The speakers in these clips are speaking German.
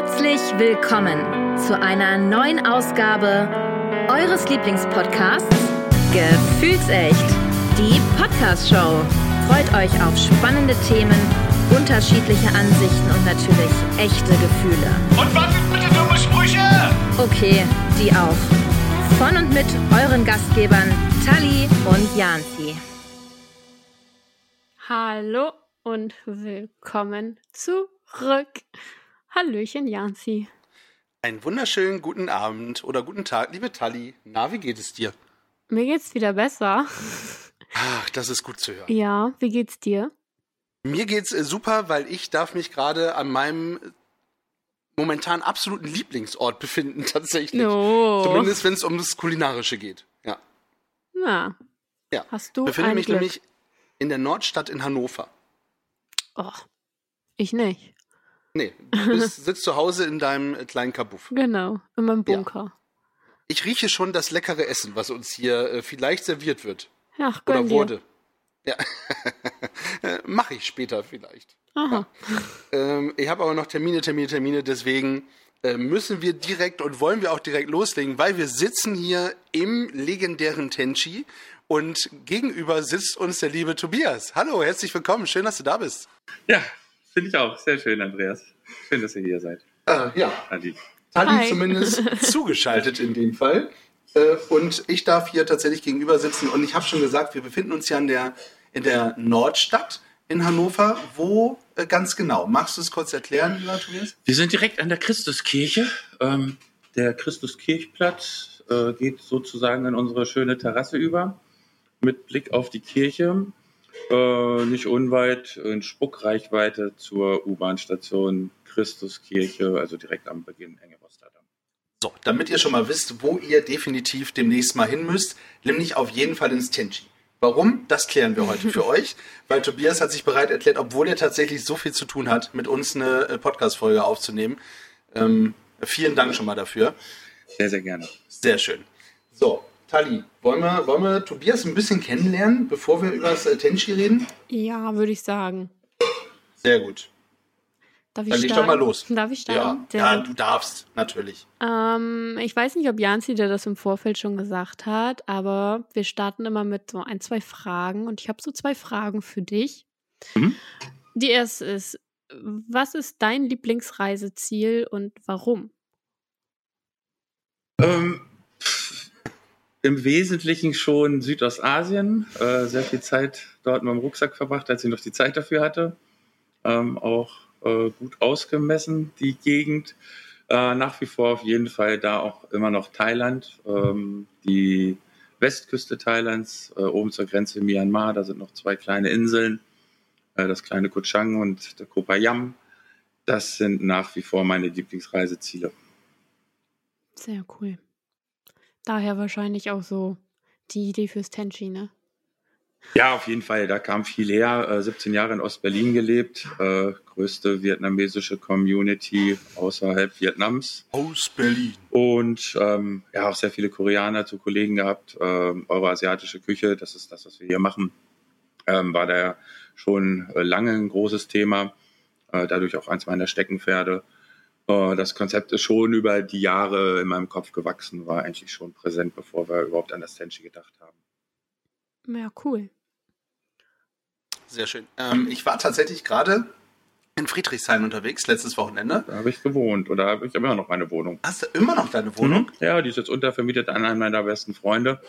Herzlich willkommen zu einer neuen Ausgabe eures Lieblingspodcasts Gefühlsecht, die Podcast-Show. Freut euch auf spannende Themen, unterschiedliche Ansichten und natürlich echte Gefühle. Und was sind bitte dumme Sprüche? Okay, die auch. Von und mit euren Gastgebern Tali und Janzi. Hallo und willkommen zurück. Hallöchen, Janzi. Einen wunderschönen guten Abend oder guten Tag, liebe Tali. Na, wie geht es dir? Mir geht's wieder besser. Ach, das ist gut zu hören. Ja, wie geht's dir? Mir geht's äh, super, weil ich darf mich gerade an meinem äh, momentan absoluten Lieblingsort befinden, tatsächlich. No. Zumindest wenn es um das Kulinarische geht. Ja. Na, ja. hast du Befinde ein mich Glück. nämlich in der Nordstadt in Hannover. Oh, ich nicht. Nee, du bist, sitzt zu Hause in deinem äh, kleinen Kabuff. Genau, in meinem Bunker. Ich rieche schon das leckere Essen, was uns hier äh, vielleicht serviert wird. Ach, gönn Oder dir. wurde. Ja. Mache ich später vielleicht. Aha. Ähm, ich habe aber noch Termine, Termine, Termine, deswegen äh, müssen wir direkt und wollen wir auch direkt loslegen, weil wir sitzen hier im legendären Tenchi und gegenüber sitzt uns der liebe Tobias. Hallo, herzlich willkommen, schön, dass du da bist. Ja, finde ich auch. Sehr schön, Andreas. Schön, dass ihr hier seid. Äh, ja, Adi. Tali Hi. zumindest zugeschaltet in dem Fall. Äh, und ich darf hier tatsächlich gegenüber sitzen und ich habe schon gesagt, wir befinden uns ja in der, in der Nordstadt in Hannover. Wo äh, ganz genau? Magst du es kurz erklären, lieber Tobias? Wir sind direkt an der Christuskirche. Ähm, der Christuskirchplatz äh, geht sozusagen in unsere schöne Terrasse über, mit Blick auf die Kirche. Äh, nicht unweit in Spuckreichweite zur U-Bahn-Station Christuskirche, also direkt am Beginn Enge Rotterdam. So, damit ihr schon mal wisst, wo ihr definitiv demnächst mal hin müsst, nämlich auf jeden Fall ins Tenchi. Warum? Das klären wir heute für euch, weil Tobias hat sich bereit erklärt, obwohl er tatsächlich so viel zu tun hat, mit uns eine äh, Podcast-Folge aufzunehmen. Ähm, vielen Dank schon mal dafür. Sehr, sehr gerne. Sehr schön. So, Tali, wollen wir, wollen wir Tobias ein bisschen kennenlernen, bevor wir über das äh, Tenchi reden? Ja, würde ich sagen. Sehr gut. Darf ich Dann leg doch mal los. Darf ich Ja, starten? Ja gut. du darfst, natürlich. Ähm, ich weiß nicht, ob Janzi dir das im Vorfeld schon gesagt hat, aber wir starten immer mit so ein, zwei Fragen und ich habe so zwei Fragen für dich. Mhm. Die erste ist, was ist dein Lieblingsreiseziel und warum? Ähm, Im Wesentlichen schon Südostasien. Äh, sehr viel Zeit dort mit dem Rucksack verbracht, als ich noch die Zeit dafür hatte. Ähm, auch äh, gut ausgemessen, die Gegend. Äh, nach wie vor auf jeden Fall da auch immer noch Thailand. Ähm, die Westküste Thailands, äh, oben zur Grenze Myanmar, da sind noch zwei kleine Inseln. Äh, das kleine Koh und der Koh Payam. Das sind nach wie vor meine Lieblingsreiseziele. Sehr cool. Daher wahrscheinlich auch so die Idee fürs Tenchi, ne? Ja, auf jeden Fall. Da kam viel her. Äh, 17 Jahre in Ostberlin gelebt. Äh, größte vietnamesische Community außerhalb Vietnams. Aus Berlin. Und ähm, ja, auch sehr viele Koreaner zu Kollegen gehabt. Ähm, euroasiatische Küche, das ist das, was wir hier machen. Ähm, war da schon äh, lange ein großes Thema. Äh, dadurch auch eins meiner Steckenpferde. Äh, das Konzept ist schon über die Jahre in meinem Kopf gewachsen, war eigentlich schon präsent, bevor wir überhaupt an das Tenchi gedacht haben. Ja, cool. Sehr schön. Ähm, ich war tatsächlich gerade in Friedrichshain unterwegs, letztes Wochenende. Da habe ich gewohnt oder habe ich immer noch meine Wohnung. Hast du immer noch deine Wohnung? Mhm. Ja, die ist jetzt untervermietet an einen meiner besten Freunde.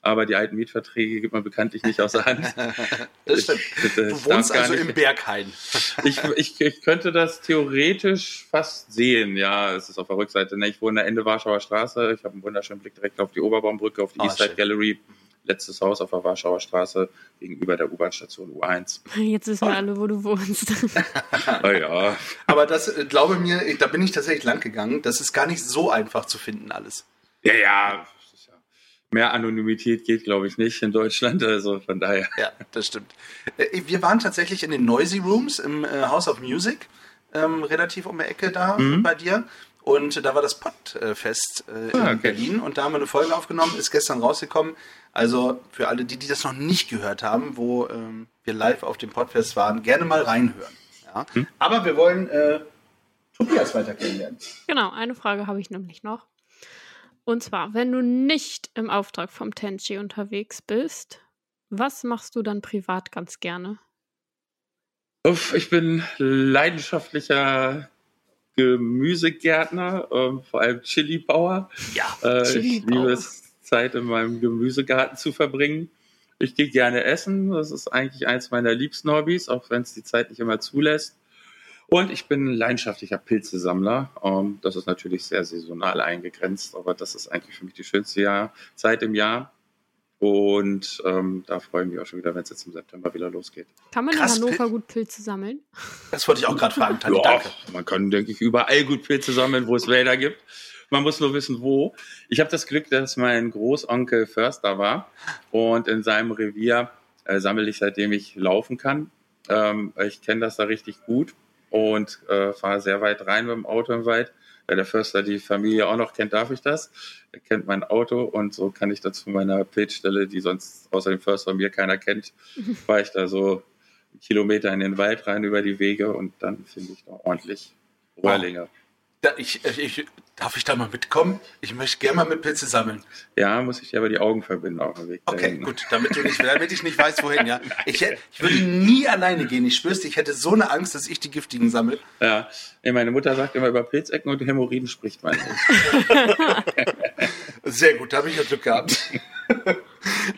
Aber die alten Mietverträge gibt man bekanntlich nicht aus der Hand. Das stimmt. Ich, bitte, Du wohnst also nicht- im Berghain. Ich, ich, ich könnte das theoretisch fast sehen. Ja, es ist auf der Rückseite. Ne? Ich wohne Ende Warschauer Straße. Ich habe einen wunderschönen Blick direkt auf die Oberbaumbrücke, auf die Ah, Eastside. Gallery. Letztes Haus auf der Warschauer Straße gegenüber der U-Bahn-Station U1. Jetzt wissen wir alle, wo du wohnst. Oh ja, Aber das, äh, glaube mir, da bin ich tatsächlich lang gegangen. Das ist gar nicht so einfach zu finden alles. ja, ja. Mehr Anonymität geht, glaube ich, nicht in Deutschland. Also von daher. Ja, das stimmt. Äh, Wir waren tatsächlich in den Noisy Rooms im äh, House of Music, ähm, relativ um die Ecke da Mhm. bei dir. Und da war das Podfest äh, in Ah, okay. Berlin und da haben wir eine Folge aufgenommen, ist gestern rausgekommen. Also für alle, die, die das noch nicht gehört haben, wo ähm, wir live auf dem Podfest waren, gerne mal reinhören. Ja? Hm. Aber wir wollen äh, Tobias weiter kennenlernen. Genau, eine Frage habe ich nämlich noch. Und zwar, wenn du nicht im Auftrag vom Tenchi unterwegs bist, was machst du dann privat ganz gerne? Uff, ich bin leidenschaftlicher Gemüsegärtner, ähm, vor allem Chili-Bauer. Ja. Äh, ich Chili-Bauer. liebe es, Zeit in meinem Gemüsegarten zu verbringen. Ich gehe gerne essen. Das ist eigentlich eins meiner liebsten Hobbys, auch wenn es die Zeit nicht immer zulässt. Und ich bin ein leidenschaftlicher Pilzesammler. Ähm, das ist natürlich sehr saisonal eingegrenzt, aber das ist eigentlich für mich die schönste Jahr, Zeit im Jahr. Und ähm, da freue ich mich auch schon wieder, wenn es jetzt im September wieder losgeht. Kann man Krass, in Hannover Pil- gut Pilze sammeln? Das wollte ich auch gerade fragen, Tani. Ja, Danke. man kann, denke ich, überall gut Pilze sammeln, wo es Wälder gibt. Man muss nur wissen, wo. Ich habe das Glück, dass mein Großonkel Förster war und in seinem Revier äh, sammle ich, seitdem ich laufen kann. Ähm, ich kenne das da richtig gut und äh, fahre sehr weit rein mit dem Auto im Wald. Da der Förster die Familie auch noch kennt, darf ich das. Er kennt mein Auto und so kann ich da zu meiner Pilzstelle, die sonst außer dem Förster mir keiner kennt, fahre ich da so Kilometer in den Wald rein über die Wege und dann finde ich da ordentlich Rohrlinge. Da, ich, ich, darf ich da mal mitkommen? Ich möchte gerne mal mit Pilze sammeln. Ja, muss ich dir aber die Augen verbinden auf dem Weg. Okay, dahin. gut, damit, du nicht, damit ich nicht weiß, wohin, ja. Ich, ich würde nie alleine gehen. Ich schwör's dir, ich hätte so eine Angst, dass ich die giftigen sammle. Ja, meine Mutter sagt immer, über Pilzecken und Hämorrhoiden spricht man nicht. Sehr gut, da habe ich ja Glück gehabt.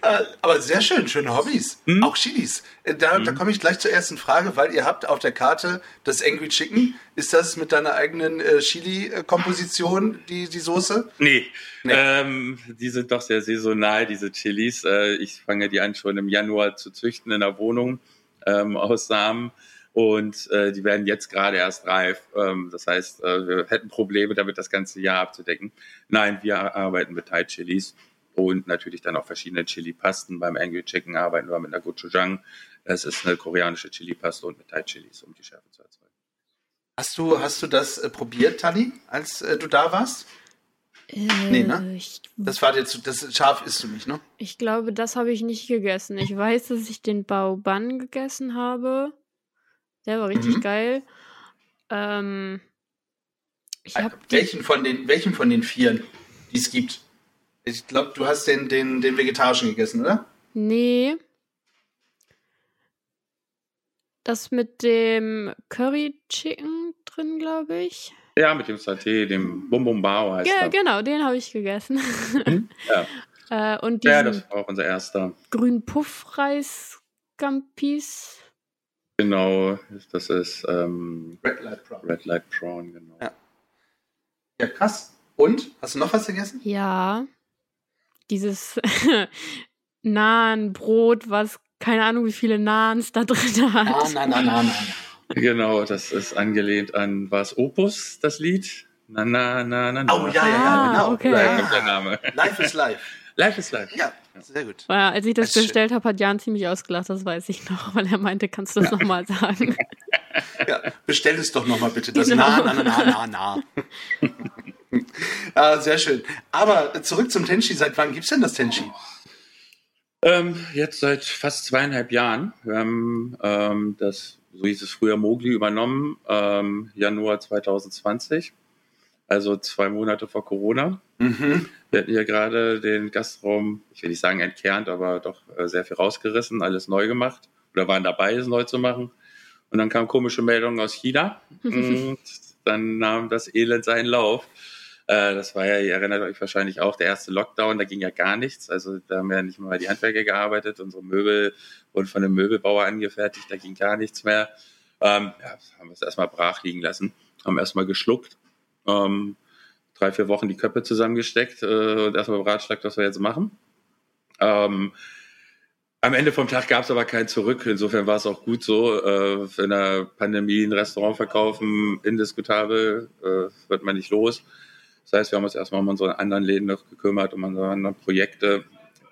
Äh, Aber sehr schön, schöne Hobbys. Hm? Auch Chilis. Äh, Da, da komme ich gleich zur ersten Frage, weil ihr habt auf der Karte das Angry Chicken. Ist das mit deiner eigenen äh, Chili-Komposition, die, die Soße? Nee, Nee. Ähm, die sind doch sehr saisonal, diese Chilis. Äh, ich fange die an schon im Januar zu züchten in der Wohnung ähm, aus Samen. Und äh, die werden jetzt gerade erst reif. Ähm, das heißt, äh, wir hätten Probleme damit, das ganze Jahr abzudecken. Nein, wir arbeiten mit Thai Chilis und natürlich dann auch verschiedene Chili-Pasten. Beim Angry Chicken arbeiten wir mit einer Gochujang. Das ist eine koreanische Chili-Paste und mit Thai Chilis, um die Schärfe zu erzeugen. Hast du, hast du das äh, probiert, Tani, als äh, du da warst? Nee, ne? Äh, ich, Das war dir zu, das scharf isst du nicht, ne? ich glaube, das habe ich nicht gegessen. Ich weiß, dass ich den Baoban gegessen habe. Der war richtig Mhm. geil. Ähm, ich habe welchen von den, welchen von den vieren, die es gibt? Ich glaube, du hast den, den, den vegetarischen gegessen, oder? Nee. Das mit dem Curry Chicken drin, glaube ich. Ja, mit dem Saté, dem Bum Bum Bao heißt Ja, er. genau, den habe ich gegessen. Ja. äh, und Ja, das war auch unser erster. grünen Puffreis-Gampis. Genau, das ist ähm, Red Light Brown. Red Light Prawn, genau. Ja. Ja, krass. Und? Hast du noch was gegessen? Ja. Dieses Nahenbrot, was keine Ahnung, wie viele Nahens da drin hat. Ah, nein, nein, nein, nein. Genau, das ist angelehnt an was Opus, das Lied. Na na na na na. Oh, ja, ja, ja, Ah, genau. okay. Da Ja. kommt der Name. Life is life. Life is life. Ja, sehr gut. Ja, als ich das Das bestellt habe, hat Jan ziemlich ausgelacht, das weiß ich noch, weil er meinte, kannst du das nochmal sagen? Ja, bestell es doch nochmal bitte. Das Genau. Na, na, na, na, na, na. ah, sehr schön. Aber zurück zum Tenchi. Seit wann gibt's denn das Tenchi? Ähm, jetzt seit fast zweieinhalb Jahren. Wir haben ähm, das, so hieß es früher, Mogli übernommen, ähm, Januar 2020. Also zwei Monate vor Corona. Mhm. Wir hatten hier gerade den Gastraum, ich will nicht sagen entkernt, aber doch äh, sehr viel rausgerissen, alles neu gemacht. Oder waren dabei, es neu zu machen. Und dann kamen komische Meldungen aus China. und dann nahm das Elend seinen Lauf. Äh, das war ja, ihr erinnert euch wahrscheinlich auch, der erste Lockdown, da ging ja gar nichts. Also da haben ja nicht mal die Handwerker gearbeitet. Unsere Möbel wurden von einem Möbelbauer angefertigt, da ging gar nichts mehr. Ähm, ja, haben wir es erstmal brach liegen lassen, haben erstmal geschluckt. Ähm, drei, vier Wochen die Köpfe zusammengesteckt äh, und erstmal beratschlagt, was wir jetzt machen. Ähm, am Ende vom Tag gab es aber kein Zurück. Insofern war es auch gut so. Äh, in der Pandemie ein Restaurant verkaufen, indiskutabel, äh, wird man nicht los. Das heißt, wir haben uns erstmal um unsere anderen Läden noch gekümmert, um unsere anderen Projekte,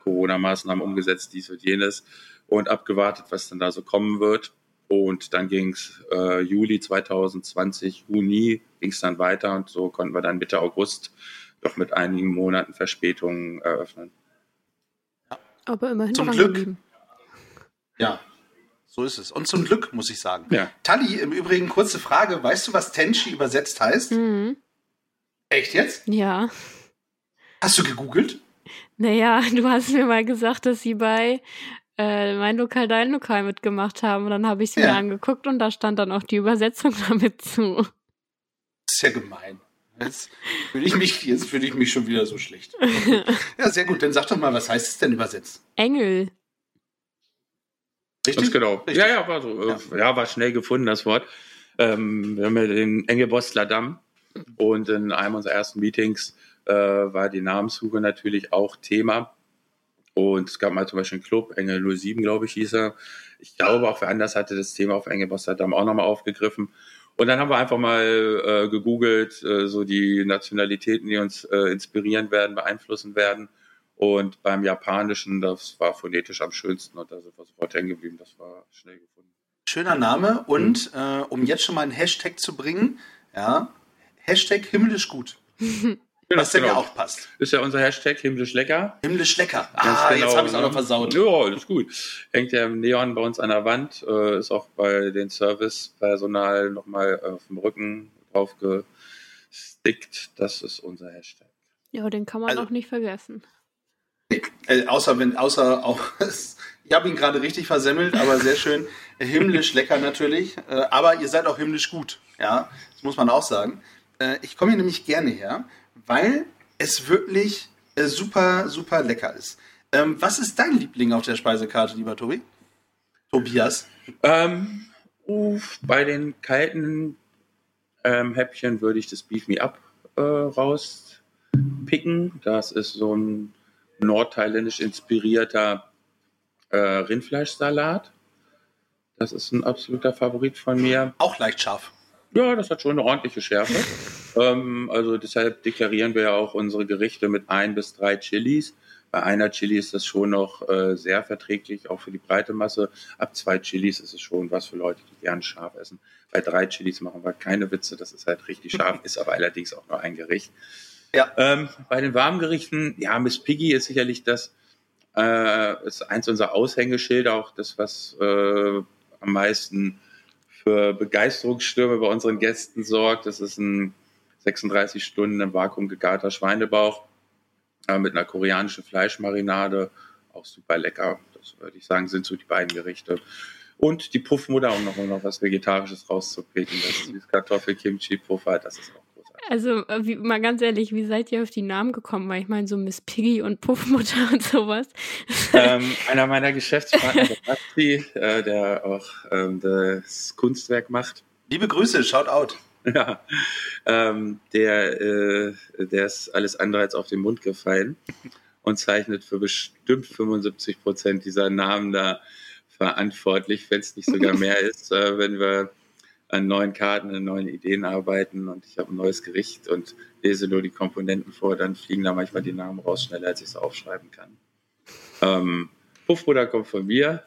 Corona-Maßnahmen umgesetzt, dies und jenes und abgewartet, was dann da so kommen wird. Und dann ging es äh, Juli 2020, Juni ging es dann weiter und so konnten wir dann Mitte August doch mit einigen Monaten Verspätung eröffnen. Aber immerhin Zum Glück. geblieben. Ja. So ist es. Und zum Glück, muss ich sagen. Ja. Tali, im Übrigen, kurze Frage. Weißt du, was Tenchi übersetzt heißt? Mhm. Echt jetzt? Ja. Hast du gegoogelt? Naja, du hast mir mal gesagt, dass sie bei äh, mein Lokal, dein Lokal mitgemacht haben. Und dann habe ich sie Ja. mir angeguckt und da stand dann auch die Übersetzung damit zu. Das ist ja gemein. Jetzt fühle ich mich, jetzt fühle ich mich schon wieder so schlecht. Ja, sehr gut. Dann sag doch mal, was heißt es denn übersetzt? Engel. Richtig? Ganz genau. Richtig. Ja, ja, war so. äh, Ja. war schnell gefunden, das Wort. Ähm, wir haben ja den Engelbostler Damm und in einem unserer ersten Meetings äh, war die Namenssuche natürlich auch Thema. Und es gab mal zum Beispiel einen Club, Engel 07, glaube ich, hieß er. Ich glaube, auch wer anders hatte das Thema auf Engelbostler Damm auch nochmal aufgegriffen. Und dann haben wir einfach mal äh, gegoogelt, äh, so die Nationalitäten, die uns äh, inspirieren werden, beeinflussen werden. Und beim Japanischen, das war phonetisch am schönsten und da sind wir sofort hängen geblieben. Das war schnell gefunden. Schöner Name und äh, um jetzt schon mal einen Hashtag zu bringen, ja, Hashtag himmlisch gut. Was denn ja auch passt. Ist ja unser Hashtag himmlisch lecker. Himmlisch lecker. Ganz Ah, genau, jetzt habe ich es auch noch versaut. Ja, alles gut. Hängt ja im Neon bei uns an der Wand, äh, ist auch bei den Servicepersonal nochmal auf dem Rücken drauf gestickt. Das ist unser Hashtag. Ja, den kann man Also- auch nicht vergessen. Äh, außer wenn, außer auch, ich habe ihn gerade richtig versemmelt, aber sehr schön. Himmlisch lecker natürlich. Äh, aber ihr seid auch himmlisch gut. Ja, das muss man auch sagen. Äh, ich komme hier nämlich gerne her, weil es wirklich äh, super, super lecker ist. Ähm, was ist dein Liebling auf der Speisekarte, lieber Tobi? Tobias. Ähm, uff, bei den kalten ähm, Häppchen würde ich das Beef Me Up äh, rauspicken. Das ist so ein nordthailändisch inspirierter äh, Rindfleischsalat. Das ist ein absoluter Favorit von mir. Auch leicht scharf. Ja, das hat schon eine ordentliche Schärfe. ähm, also deshalb deklarieren wir ja auch unsere Gerichte mit ein bis drei Chilis. Bei einer Chili ist das schon noch äh, sehr verträglich, auch für die breite Masse. Ab zwei Chilis ist es schon was für Leute, die gern scharf essen. Bei drei Chilis machen wir keine Witze, das ist halt richtig scharf, ist aber allerdings auch nur ein Gericht. Ja. Ähm, bei den warmen Gerichten, ja, Miss Piggy ist sicherlich das, äh, ist eins unserer Aushängeschilder, auch das, was äh, am meisten für Begeisterungsstürme bei unseren Gästen sorgt. Das ist ein 36 Stunden im Vakuum gegarter Schweinebauch äh, mit einer koreanischen Fleischmarinade. Auch super lecker. Das würde ich sagen, sind so die beiden Gerichte. Und die Puffmutter, um noch, um noch was Vegetarisches rauszupicken. Das Süßkartoffel-Kimchi-Puffer, das ist auch. Also, äh, wie, mal ganz ehrlich, wie seid ihr auf die Namen gekommen? Weil ich meine, so Miss Piggy und Puffmutter und sowas. ähm, einer meiner Geschäftspartner, der Basti, äh, der auch ähm, das Kunstwerk macht, Liebe Grüße, shout out. Ja, ähm, der, äh, der ist alles andere als auf den Mund gefallen und zeichnet für bestimmt 75 Prozent dieser Namen da verantwortlich, wenn es nicht sogar mehr ist, äh, wenn wir an neuen Karten, an neuen Ideen arbeiten und ich habe ein neues Gericht und lese nur die Komponenten vor, dann fliegen da manchmal die Namen raus, schneller als ich es aufschreiben kann. Ähm, Puffbruder kommt von mir,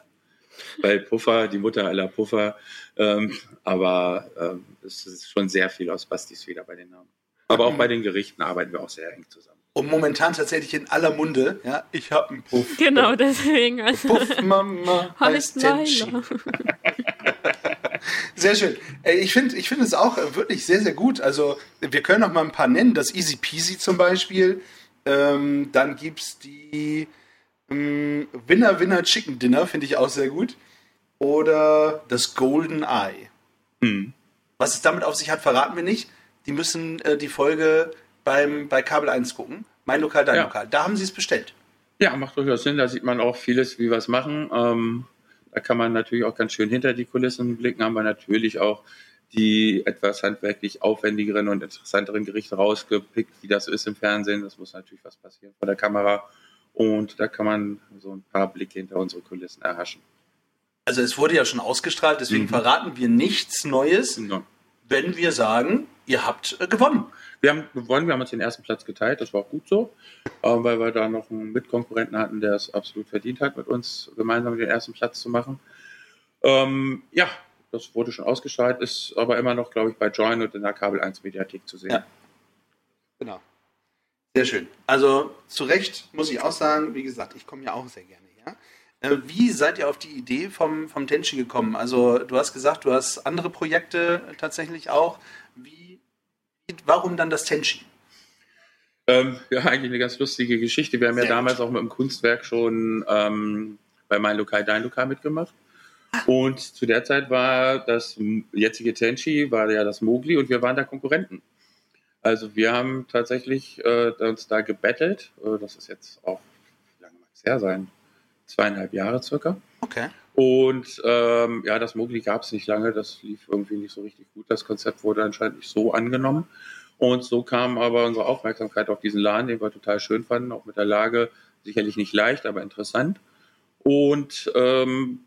weil Puffer, die Mutter aller Puffer, ähm, aber ähm, es ist schon sehr viel aus Bastis Feder bei den Namen. Aber auch bei den Gerichten arbeiten wir auch sehr eng zusammen. Und momentan tatsächlich in aller Munde, ja, ich hab einen Puff. Genau, deswegen. Also, Puff Mama heißt heißt Tenchi. Sehr schön. Äh, Ich finde ich finde es auch äh, wirklich sehr, sehr gut. Also, wir können noch mal ein paar nennen. Das Easy Peasy zum Beispiel. Ähm, dann gibt es die ähm, Winner Winner Chicken Dinner, finde ich auch sehr gut. Oder das Golden Eye. Hm. Was es damit auf sich hat, verraten wir nicht. Die müssen äh, die Folge beim, bei Kabel 1 gucken. Mein Lokal, dein Ja. Lokal. Da haben sie es bestellt. Ja, macht durchaus Sinn. Da sieht man auch vieles, wie wir es machen. Ähm, da kann man natürlich auch ganz schön hinter die Kulissen blicken. Haben wir natürlich auch die etwas handwerklich aufwendigeren und interessanteren Gerichte rausgepickt, wie das ist im Fernsehen. Das muss natürlich was passieren vor der Kamera. Und da kann man so ein paar Blicke hinter unsere Kulissen erhaschen. Also es wurde ja schon ausgestrahlt, deswegen Mhm. verraten wir nichts Neues, Ja. Wenn wir sagen, ihr habt äh, gewonnen. Wir haben gewonnen, wir haben uns den ersten Platz geteilt, das war auch gut so, äh, weil wir da noch einen Mitkonkurrenten hatten, der es absolut verdient hat, mit uns gemeinsam den ersten Platz zu machen. Ähm, ja, das wurde schon ausgestrahlt, ist aber immer noch, glaube ich, bei Join und in der Kabel 1 Mediathek zu sehen. Ja. Genau. Sehr schön. Also zu Recht muss ich auch sagen, wie gesagt, ich komme ja auch sehr gerne her. Äh, wie seid ihr auf die Idee vom, vom Tenchi gekommen? Also du hast gesagt, du hast andere Projekte tatsächlich auch. Wie, warum dann das Tenchi? Ähm, ja, eigentlich eine ganz lustige Geschichte. Wir haben Sehr ja damals gut. auch mit dem Kunstwerk schon ähm, bei Mein Lokal, Dein Lokal mitgemacht. Und zu der Zeit war das jetzige Tenchi, war ja das Mogli und wir waren da Konkurrenten. Also wir haben tatsächlich äh, uns da gebettelt. Äh, das ist jetzt auch, wie lange mag es her sein? Zweieinhalb Jahre circa. Okay. Und ähm, ja, das Mogli gab es nicht lange. Das lief irgendwie nicht so richtig gut. Das Konzept wurde anscheinend nicht so angenommen. Und so kam aber unsere Aufmerksamkeit auf diesen Laden, den wir total schön fanden, auch mit der Lage sicherlich nicht leicht, aber interessant. Und ähm,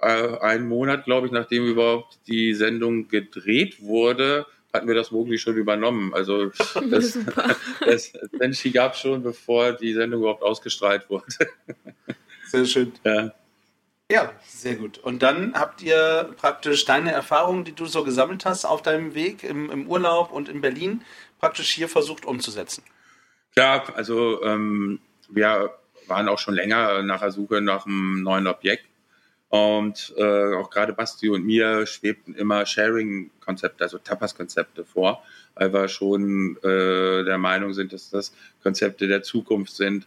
äh, einen Monat, glaube ich, nachdem überhaupt die Sendung gedreht wurde, hatten wir das Mogli schon übernommen. Also das, das Senshi gab es schon, bevor die Sendung überhaupt ausgestrahlt wurde. Sehr schön. Ja. Ja, sehr gut. Und dann habt ihr praktisch deine Erfahrungen, die du so gesammelt hast auf deinem Weg im, im Urlaub und in Berlin, praktisch hier versucht umzusetzen. Klar, also ähm, wir waren auch schon länger nach der Suche nach einem neuen Objekt. Und äh, auch gerade Basti und mir schwebten immer Sharing-Konzepte, also Tapas-Konzepte vor, weil wir schon äh, der Meinung sind, dass das Konzepte der Zukunft sind,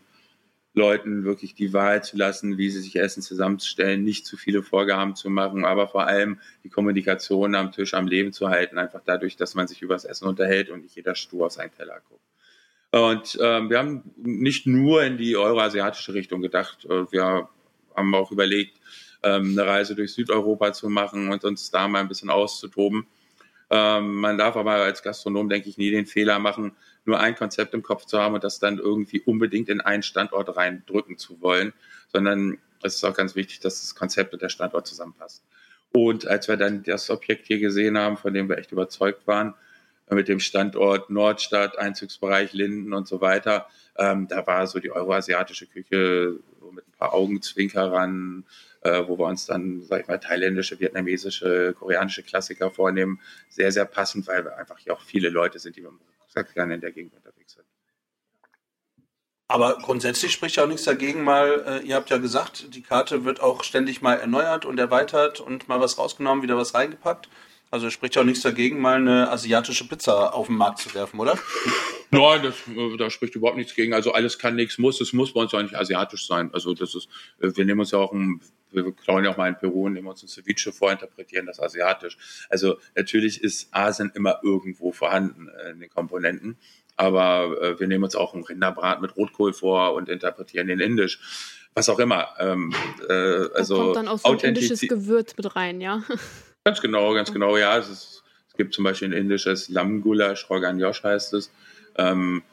Leuten wirklich die Wahl zu lassen, wie sie sich Essen zusammenstellen, nicht zu viele Vorgaben zu machen, aber vor allem die Kommunikation am Tisch am Leben zu halten, einfach dadurch, dass man sich über das Essen unterhält und nicht jeder stur auf seinen Teller guckt. Und ähm, wir haben nicht nur in die euroasiatische Richtung gedacht, äh, wir haben auch überlegt, ähm, eine Reise durch Südeuropa zu machen und uns da mal ein bisschen auszutoben. Ähm, man darf aber als Gastronom, denke ich, nie den Fehler machen, nur ein Konzept im Kopf zu haben und das dann irgendwie unbedingt in einen Standort reindrücken zu wollen, sondern es ist auch ganz wichtig, dass das Konzept und der Standort zusammenpasst. Und als wir dann das Objekt hier gesehen haben, von dem wir echt überzeugt waren, mit dem Standort Nordstadt, Einzugsbereich Linden und so weiter, ähm, da war so die euroasiatische Küche mit ein paar Augenzwinkerern, äh, wo wir uns dann, sag ich mal, thailändische, vietnamesische, koreanische Klassiker vornehmen, sehr, sehr passend, weil wir einfach hier auch viele Leute sind, die mit dem Rucksack gerne in der Gegend unterwegs sind. Aber grundsätzlich spricht ja auch nichts dagegen, mal, äh, ihr habt ja gesagt, die Karte wird auch ständig mal erneuert und erweitert und mal was rausgenommen, wieder was reingepackt. Also spricht ja auch nichts dagegen, mal eine asiatische Pizza auf den Markt zu werfen, oder? Nein, das, äh, da spricht überhaupt nichts gegen. Also alles kann, nichts muss. Es muss bei uns auch nicht asiatisch sein. Also das ist, äh, wir nehmen uns ja auch ein, wir klauen ja auch mal in Peru und nehmen uns ein Ceviche vor, interpretieren das asiatisch. Also natürlich ist Asien immer irgendwo vorhanden äh, in den Komponenten. Aber wir nehmen uns auch einen Rinderbrat mit Rotkohl vor und interpretieren den indisch was auch immer. Ähm, äh, also da kommt dann auch so ein indisches Gewürz mit rein, ja. Ganz genau, ganz genau, ja. Es, ist, es gibt zum Beispiel ein indisches Lamgulash, Rogan Josh heißt es. Ähm,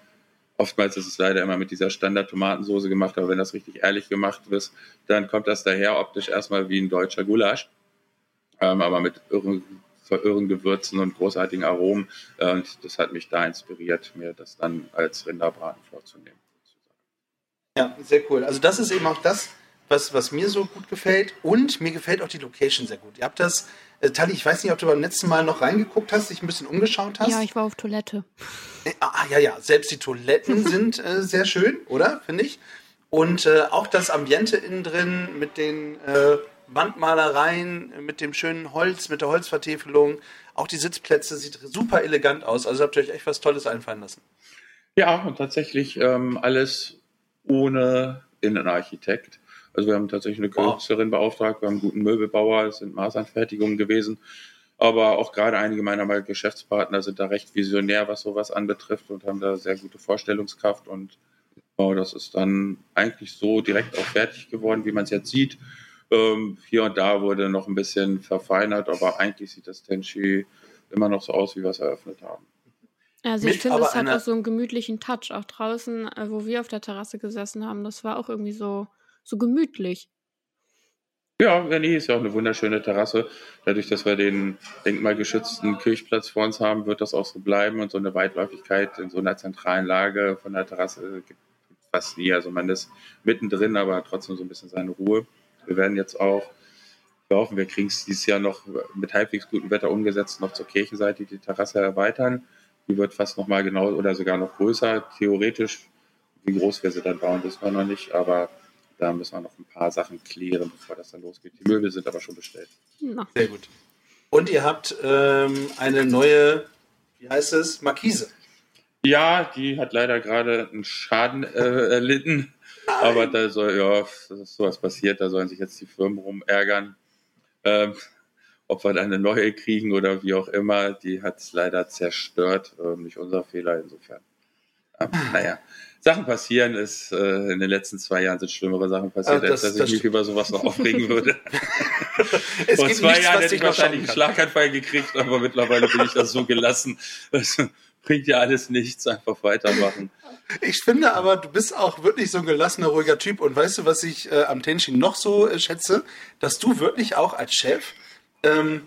oftmals ist es leider immer mit dieser Standard-Tomatensoße gemacht, aber wenn das richtig ehrlich gemacht ist, dann kommt das daher optisch erstmal wie ein deutscher Gulasch, ähm, aber mit irren, irren Gewürzen und großartigen Aromen. Äh, und das hat mich da inspiriert, mir das dann als Rinderbraten vorzunehmen. Ja, sehr cool. Also das ist eben auch das, was, was mir so gut gefällt. Und mir gefällt auch die Location sehr gut. Ihr habt das äh, Tali, ich weiß nicht, ob du beim letzten Mal noch reingeguckt hast, dich ein bisschen umgeschaut hast. Ja, ich war auf Toilette. Äh, ah, ja, ja, selbst die Toiletten sind äh, sehr schön, oder? Finde ich. Und äh, auch das Ambiente innen drin mit den äh, Wandmalereien, mit dem schönen Holz, mit der Holzvertäfelung. Auch die Sitzplätze sieht super elegant aus. Also habt ihr euch echt was Tolles einfallen lassen. Ja, und tatsächlich ähm, alles ohne Innenarchitekt. Also wir haben tatsächlich eine Künstlerin beauftragt, wir haben einen guten Möbelbauer, es sind Maßanfertigungen gewesen. Aber auch gerade einige meiner Geschäftspartner sind da recht visionär, was sowas anbetrifft und haben da sehr gute Vorstellungskraft. Und oh, das ist dann eigentlich so direkt auch fertig geworden, wie man es jetzt sieht. Ähm, hier und da wurde noch ein bisschen verfeinert, aber eigentlich sieht das Tenchi immer noch so aus, wie wir es eröffnet haben. Also ich finde, es hat auch so einen gemütlichen Touch. Auch draußen, äh, wo wir auf der Terrasse gesessen haben, das war auch irgendwie so so gemütlich. Ja, nee, ist ja auch eine wunderschöne Terrasse. Dadurch, dass wir den denkmalgeschützten Kirchplatz vor uns haben, wird das auch so bleiben und so eine Weitläufigkeit in so einer zentralen Lage von der Terrasse gibt fast nie. Also man ist mittendrin, aber trotzdem so ein bisschen seine Ruhe. Wir werden jetzt auch, wir hoffen, wir kriegen es dieses Jahr noch mit halbwegs gutem Wetter umgesetzt, noch zur Kirchenseite die Terrasse erweitern. Die wird fast noch mal genau oder sogar noch größer. Theoretisch, wie groß wir sie dann bauen, wissen wir noch nicht, aber Da müssen wir noch ein paar Sachen klären, bevor das dann losgeht. Die Möbel sind aber schon bestellt. Na, Sehr gut. Und ihr habt ähm, eine neue, wie heißt es, Markise. Ja, die hat leider gerade einen Schaden äh, erlitten. Aber da soll, ja, das ist sowas passiert, da sollen sich jetzt die Firmen rumärgern. Ähm, ob wir da eine neue kriegen oder wie auch immer, die hat es leider zerstört. Ähm, nicht unser Fehler insofern. Ähm, naja, Sachen passieren ist, äh, in den letzten zwei Jahren sind schlimmere Sachen passiert, Ah, das- als dass das ich mich über sowas noch aufregen würde. Es Vor zwei nichts, Jahren hätte ich wahrscheinlich einen. Schlaganfall gekriegt, aber mittlerweile bin ich das so gelassen. Das bringt ja alles nichts, einfach weitermachen. Ich finde aber, du bist auch wirklich so ein gelassener, ruhiger Typ. Und weißt du, was ich äh, am Tenchi noch so äh, schätze? Dass du wirklich auch als Chef ähm,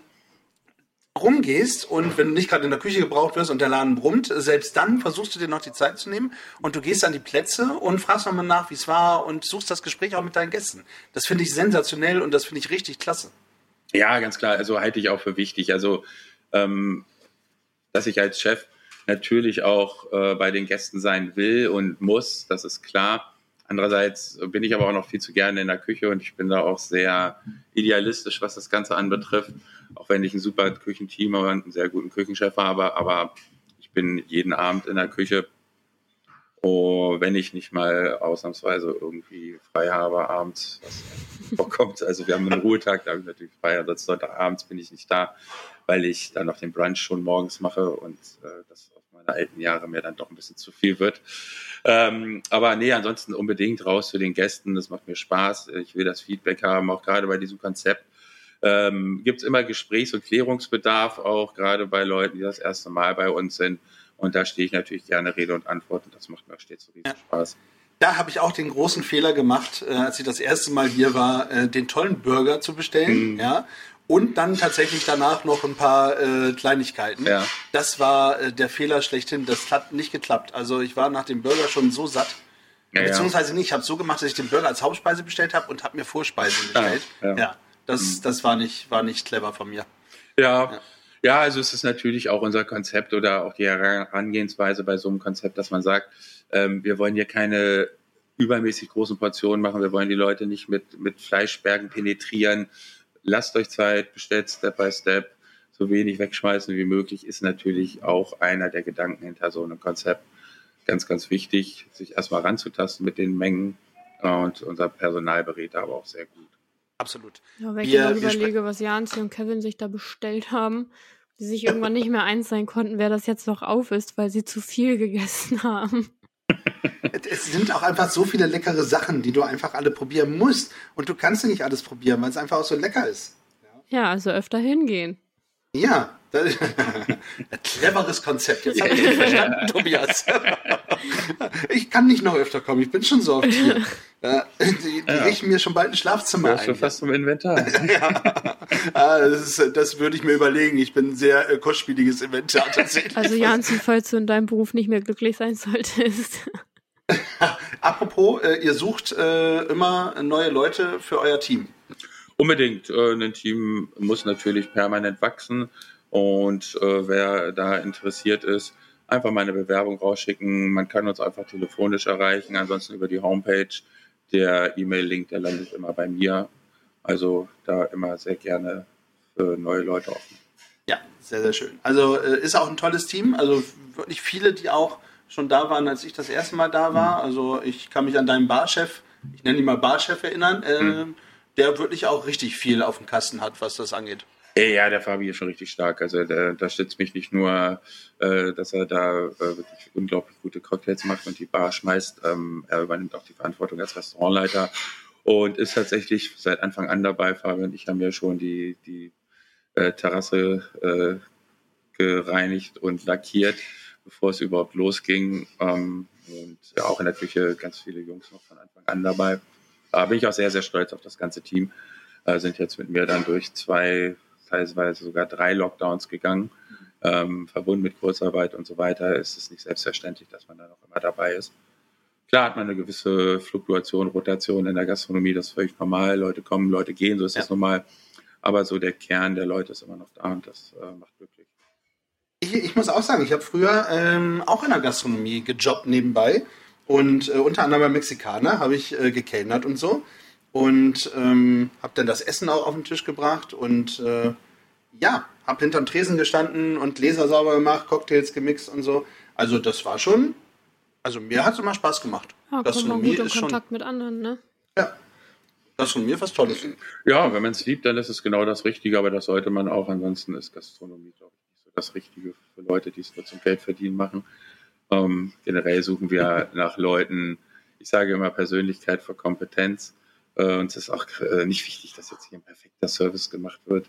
rumgehst und wenn du nicht gerade in der Küche gebraucht wirst und der Laden brummt, selbst dann versuchst du dir noch die Zeit zu nehmen und du gehst an die Plätze und fragst nochmal nach, wie es war und suchst das Gespräch auch mit deinen Gästen. Das finde ich sensationell und das finde ich richtig klasse. Ja, ganz klar. Also halte ich auch für wichtig. Also, ähm, dass ich als Chef natürlich auch äh, bei den Gästen sein will und muss, das ist klar. Andererseits bin ich aber auch noch viel zu gerne in der Küche und ich bin da auch sehr idealistisch, was das Ganze anbetrifft. Auch wenn ich ein super Küchenteam und einen sehr guten Küchenchef habe, aber ich bin jeden Abend in der Küche. Oh, wenn ich nicht mal ausnahmsweise irgendwie frei habe abends, was vorkommt. Also wir haben einen Ruhetag, da habe ich natürlich frei, ansonsten Sonntagabends bin ich nicht da, weil ich dann noch den Brunch schon morgens mache und äh, das auf meine alten Jahre mir dann doch ein bisschen zu viel wird. Ähm, aber nee, ansonsten unbedingt raus zu den Gästen, das macht mir Spaß. Ich will das Feedback haben, auch gerade bei diesem Konzept. Ähm, Gibt es immer Gesprächs- und Klärungsbedarf, auch gerade bei Leuten, die das erste Mal bei uns sind. Und da stehe ich natürlich gerne Rede und Antwort und das macht mir stets so riesen Spaß. Da habe ich auch den großen Fehler gemacht, äh, als ich das erste Mal hier war, äh, den tollen Burger zu bestellen, Mhm. ja, und dann tatsächlich danach noch ein paar äh, Kleinigkeiten. Ja. Das war äh, der Fehler schlechthin. Das hat nicht geklappt. Also ich war nach dem Burger schon so satt. Ja, ja. Beziehungsweise nicht. Ich habe es so gemacht, dass ich den Burger als Hauptspeise bestellt habe und habe mir Vorspeisen bestellt. Ja. Ja. das, das war nicht, war nicht clever von mir. Ja. ja, also es ist natürlich auch unser Konzept oder auch die Herangehensweise bei so einem Konzept, dass man sagt, ähm, wir wollen hier keine übermäßig großen Portionen machen, wir wollen die Leute nicht mit, mit Fleischbergen penetrieren. Lasst euch Zeit, bestellt Step by Step, so wenig wegschmeißen wie möglich, ist natürlich auch einer der Gedanken hinter so einem Konzept. Ganz, ganz wichtig, sich erstmal ranzutasten mit den Mengen und unser Personal berät da aber auch sehr gut. Absolut. Ja, wenn ich Wir- immer wir überlege, was Janzi und Kevin sich da bestellt haben, die sich irgendwann nicht mehr eins sein konnten, wer das jetzt noch auf ist, weil sie zu viel gegessen haben. Es sind auch einfach so viele leckere Sachen, die du einfach alle probieren musst. Und du kannst nicht alles probieren, weil es einfach auch so lecker ist. Ja, also öfter hingehen. Ja, das, ein cleveres Konzept. Jetzt habe ich dich verstanden, Tobias. Ich kann nicht noch öfter kommen, ich bin schon so oft hier. Ja, Die, die Ja. richten mir schon bald ein Schlafzimmer Ja, schon ein. fast zum Inventar. Ah, das, ist, das würde ich mir überlegen. Ich bin ein sehr äh, kostspieliges Inventar tatsächlich. Also Janzi, falls du in deinem Beruf nicht mehr glücklich sein solltest. Apropos, äh, ihr sucht äh, immer neue Leute für euer Team. Unbedingt. Äh, ein Team muss natürlich permanent wachsen und äh, wer da interessiert ist, einfach mal eine Bewerbung rausschicken. Man kann uns einfach telefonisch erreichen, ansonsten über die Homepage. Der E-Mail-Link, der landet immer bei mir. Also da immer sehr gerne für neue Leute offen. Ja, sehr, sehr schön. Also äh, ist auch ein tolles Team. Also wirklich viele, die auch schon da waren, als ich das erste Mal da war. Also ich kann mich an deinen Barchef, ich nenne ihn mal Barchef erinnern, äh, der wirklich auch richtig viel auf dem Kasten hat, was das angeht. Ey, Ja, der Fabi ist schon richtig stark. Also der, da stützt mich nicht nur, äh, dass er da äh, wirklich unglaublich gute Cocktails macht und die Bar schmeißt. Ähm, er übernimmt auch die Verantwortung als Restaurantleiter und ist tatsächlich seit Anfang an dabei. Fabi und ich haben ja schon die, die äh, Terrasse äh, gereinigt und lackiert, bevor es überhaupt losging. Ähm, und ja, auch in der Küche ganz viele Jungs noch von Anfang an dabei. Da bin ich auch sehr, sehr stolz auf das ganze Team. Äh, sind jetzt mit mir dann durch zwei, teilweise sogar drei Lockdowns gegangen. Ähm, verbunden mit Kurzarbeit und so weiter ist es nicht selbstverständlich, dass man da noch immer dabei ist. Klar hat man eine gewisse Fluktuation, Rotation in der Gastronomie, das ist völlig normal. Leute kommen, Leute gehen, so ist das Ja. normal. Aber so der Kern der Leute ist immer noch da und das äh, macht glücklich. Ich, ich muss auch sagen, ich habe früher ähm, auch in der Gastronomie gejobbt nebenbei. und äh, unter anderem beim Mexikaner habe ich äh, gekellnert und so und ähm, habe dann das Essen auch auf den Tisch gebracht und äh, ja, habe hinterm Tresen gestanden und Gläser sauber gemacht, Cocktails gemixt und so. Also das war schon, also mir hat es immer Spaß gemacht. Ja, man gut in Kontakt schon, mit anderen, ne? Ja, das ist von mir was Tolles. Ja, wenn man es liebt, dann ist es genau das Richtige, aber das sollte man auch. Ansonsten ist Gastronomie, glaube ich, nicht so das Richtige für Leute, die es nur zum Geld verdienen machen. Ähm, generell suchen wir nach Leuten, ich sage immer Persönlichkeit vor Kompetenz. Äh, uns ist auch äh, nicht wichtig, dass jetzt hier ein perfekter Service gemacht wird.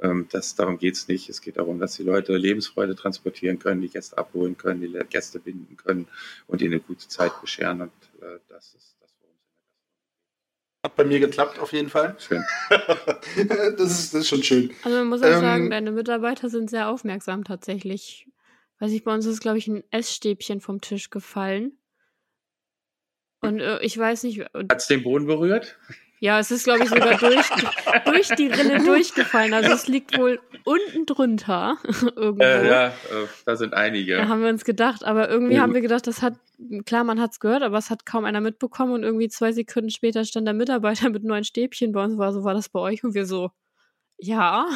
Ähm, das, darum geht es nicht. Es geht darum, dass die Leute Lebensfreude transportieren können, die Gäste abholen können, die Gäste binden können und ihnen eine gute Zeit bescheren. Und äh, das ist das, worum es in der Gastronomie geht. Hat bei mir geklappt, auf jeden Fall. Schön. das, ist, das ist schon schön. Also man muss auch ähm, sagen, deine Mitarbeiter sind sehr aufmerksam tatsächlich. Weiß ich, bei uns ist, glaube ich, ein Essstäbchen vom Tisch gefallen. Und äh, ich weiß nicht. Hat es den Boden berührt? Ja, es ist, glaube ich, sogar durch, durch die Rinne durchgefallen. Also es liegt wohl unten drunter irgendwo. Äh, ja, äh, da sind einige. Da haben wir uns gedacht, aber irgendwie ja. haben wir gedacht, das hat, klar, man hat es gehört, aber es hat kaum einer mitbekommen und irgendwie zwei Sekunden später stand der Mitarbeiter mit neuen Stäbchen bei uns, war so, war das bei euch? Und wir so, ja.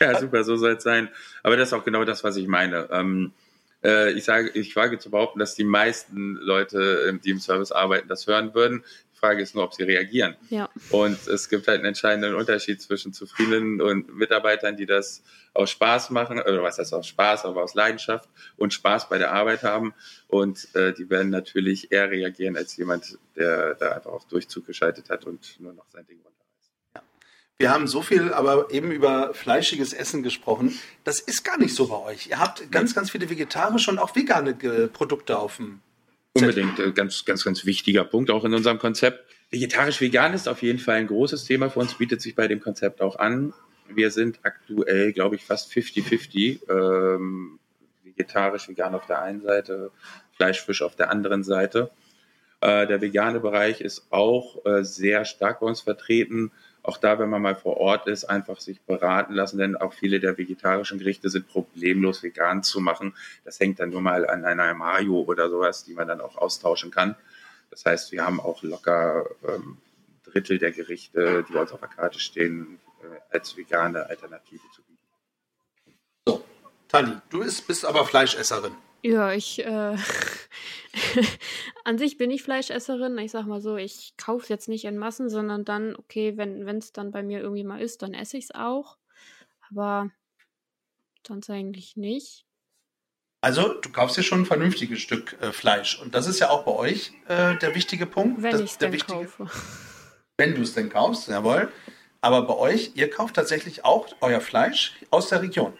Ja, super, so soll es sein. Aber das ist auch genau das, was ich meine. Ähm, äh, ich sage, ich wage zu behaupten, dass die meisten Leute, ähm, die im Service arbeiten, das hören würden. Die Frage ist nur, ob sie reagieren. Ja. Und es gibt halt einen entscheidenden Unterschied zwischen zufriedenen und Mitarbeitern, die das aus Spaß machen, oder was heißt aus Spaß, aber aus Leidenschaft und Spaß bei der Arbeit haben. Und äh, die werden natürlich eher reagieren als jemand, der da einfach auf Durchzug geschaltet hat und nur noch sein Ding runter. Wir haben so viel aber eben über fleischiges Essen gesprochen. Das ist gar nicht so bei euch. Ihr habt ganz, ganz viele vegetarische und auch vegane Produkte auf dem Unbedingt, äh, ganz, ganz, ganz wichtiger Punkt auch in unserem Konzept. Vegetarisch-vegan ist auf jeden Fall ein großes Thema für uns, bietet sich bei dem Konzept auch an. Wir sind aktuell, glaube ich, fast 50-50. Ähm, Vegetarisch-vegan auf der einen Seite, Fleisch-Fisch auf der anderen Seite. Äh, der vegane Bereich ist auch äh, sehr stark bei uns vertreten auch da, wenn man mal vor Ort ist, einfach sich beraten lassen, denn auch viele der vegetarischen Gerichte sind problemlos vegan zu machen. Das hängt dann nur mal an einer Mayo oder sowas, die man dann auch austauschen kann. Das heißt, wir haben auch locker ähm, Drittel der Gerichte, die bei uns auf der Karte stehen, äh, als vegane Alternative zu bieten. So, Tali, du bist, bist aber Fleischesserin. Ja, ich, äh, an sich bin ich Fleischesserin. Ich sag mal so, ich kaufe es jetzt nicht in Massen, sondern dann, okay, wenn es dann bei mir irgendwie mal ist, dann esse ich es auch. Aber sonst eigentlich nicht. Also, du kaufst dir schon ein vernünftiges Stück äh, Fleisch. Und das ist ja auch bei euch äh, der wichtige Punkt. Wenn ich es denn wichtige, kaufe. Wenn du es denn kaufst, jawohl. Aber bei euch, ihr kauft tatsächlich auch euer Fleisch aus der Region.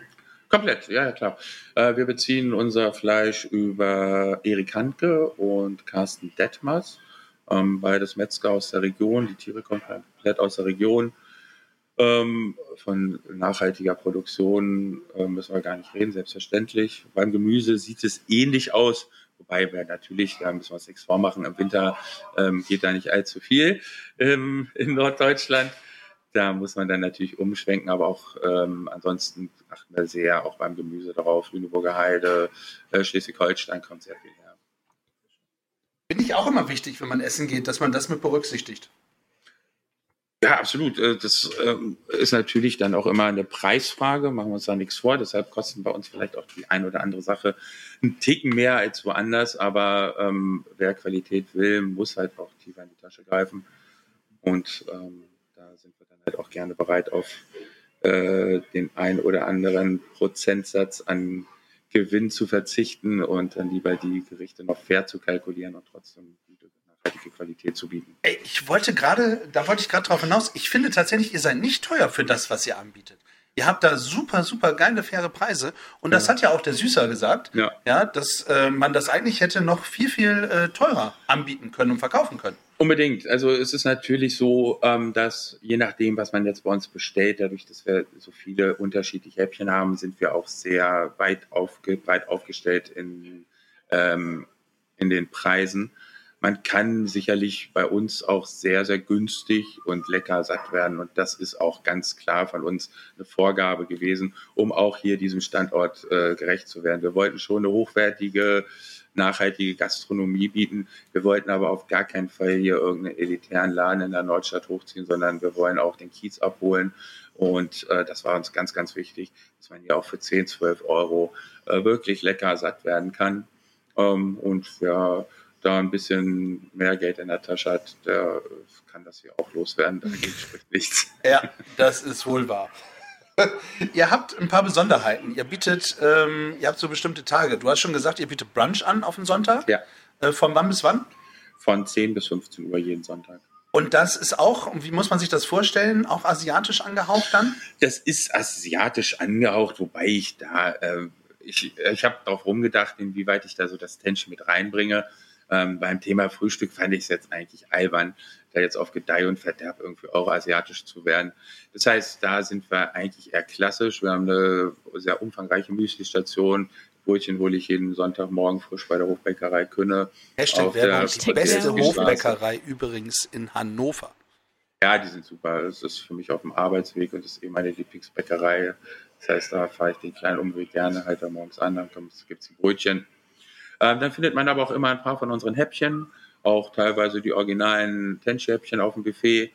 Komplett, ja, ja klar. Äh, wir beziehen unser Fleisch über Erik Handke und Carsten Detmers, ähm, beides Metzger aus der Region. Die Tiere kommen komplett aus der Region. Ähm, von nachhaltiger Produktion äh, müssen wir gar nicht reden, selbstverständlich. Beim Gemüse sieht es ähnlich aus, wobei wir natürlich, da müssen wir uns nichts vormachen, im Winter ähm, geht da nicht allzu viel ähm, in Norddeutschland. Da muss man dann natürlich umschwenken, aber auch ähm, ansonsten achten wir sehr auch beim Gemüse darauf. Lüneburger Heide, äh, Schleswig-Holstein kommt sehr viel her. Finde ich auch immer wichtig, wenn man essen geht, dass man das mit berücksichtigt. Ja, absolut. Äh, das ähm, ist natürlich dann auch immer eine Preisfrage, machen wir uns da nichts vor. Deshalb kosten bei uns vielleicht auch die ein oder andere Sache einen Ticken mehr als woanders. Aber ähm, wer Qualität will, muss halt auch tiefer in die Tasche greifen. Und ähm, da sind wir dann halt auch gerne bereit, auf äh, den ein oder anderen Prozentsatz an Gewinn zu verzichten und dann lieber die Gerichte noch fair zu kalkulieren und trotzdem gute, nachhaltige Qualität zu bieten. Ey, ich wollte gerade, da wollte ich gerade drauf hinaus, ich finde tatsächlich, ihr seid nicht teuer für das, was ihr anbietet. Ihr habt da super, super geile, faire Preise. Und das ja. hat ja auch der Süßer gesagt, ja. ja dass äh, man das eigentlich hätte noch viel, viel äh, teurer anbieten können und verkaufen können. Unbedingt. Also es ist natürlich so, ähm, dass je nachdem, was man jetzt bei uns bestellt, dadurch, dass wir so viele unterschiedliche Häppchen haben, sind wir auch sehr weit, aufge breit aufgestellt in, ähm, in den Preisen. man kann sicherlich bei uns auch sehr, sehr günstig und lecker satt werden. Und das ist auch ganz klar von uns eine Vorgabe gewesen, um auch hier diesem Standort äh, gerecht zu werden. Wir wollten schon eine hochwertige, nachhaltige Gastronomie bieten. Wir wollten aber auf gar keinen Fall hier irgendeinen elitären Laden in der Nordstadt hochziehen, sondern wir wollen auch den Kiez abholen. Und äh, das war uns ganz, ganz wichtig, dass man hier auch für 10, 12 Euro äh, wirklich lecker satt werden kann. Ähm, und ja, da ein bisschen mehr Geld in der Tasche hat, der kann das hier auch loswerden. Dagegen spricht nichts. Ja, das ist wohl wahr. ihr habt ein paar Besonderheiten. Ihr bietet, ähm, ihr habt so bestimmte Tage. Du hast schon gesagt, ihr bietet Brunch an auf den Sonntag. Ja. Äh, von wann bis wann? Von 10 bis 15 Uhr jeden Sonntag. Und das ist auch, wie muss man sich das vorstellen, auch asiatisch angehaucht dann? Das ist asiatisch angehaucht, wobei ich da, äh, ich, ich habe darauf rumgedacht, inwieweit ich da so das Tension mit reinbringe. Ähm, beim Thema Frühstück fand ich es jetzt eigentlich albern, da jetzt auf Gedeih und Verderb irgendwie euroasiatisch zu werden. Das heißt, da sind wir eigentlich eher klassisch. Wir haben eine sehr umfangreiche Müsli-Station. Brötchen hole ich jeden Sonntagmorgen frisch bei der Hofbäckerei Künne. Hashtag Werbung, die beste Hofbäckerei übrigens in Hannover. Ja, die sind super. Das ist für mich auf dem Arbeitsweg und das ist eh meine Lieblingsbäckerei. Das heißt, da fahre ich den kleinen Umweg gerne halt da morgens an, dann gibt es die Brötchen. Ähm, dann findet man aber auch immer ein paar von unseren Häppchen, auch teilweise die originalen Tenchi-Häppchen auf dem Buffet.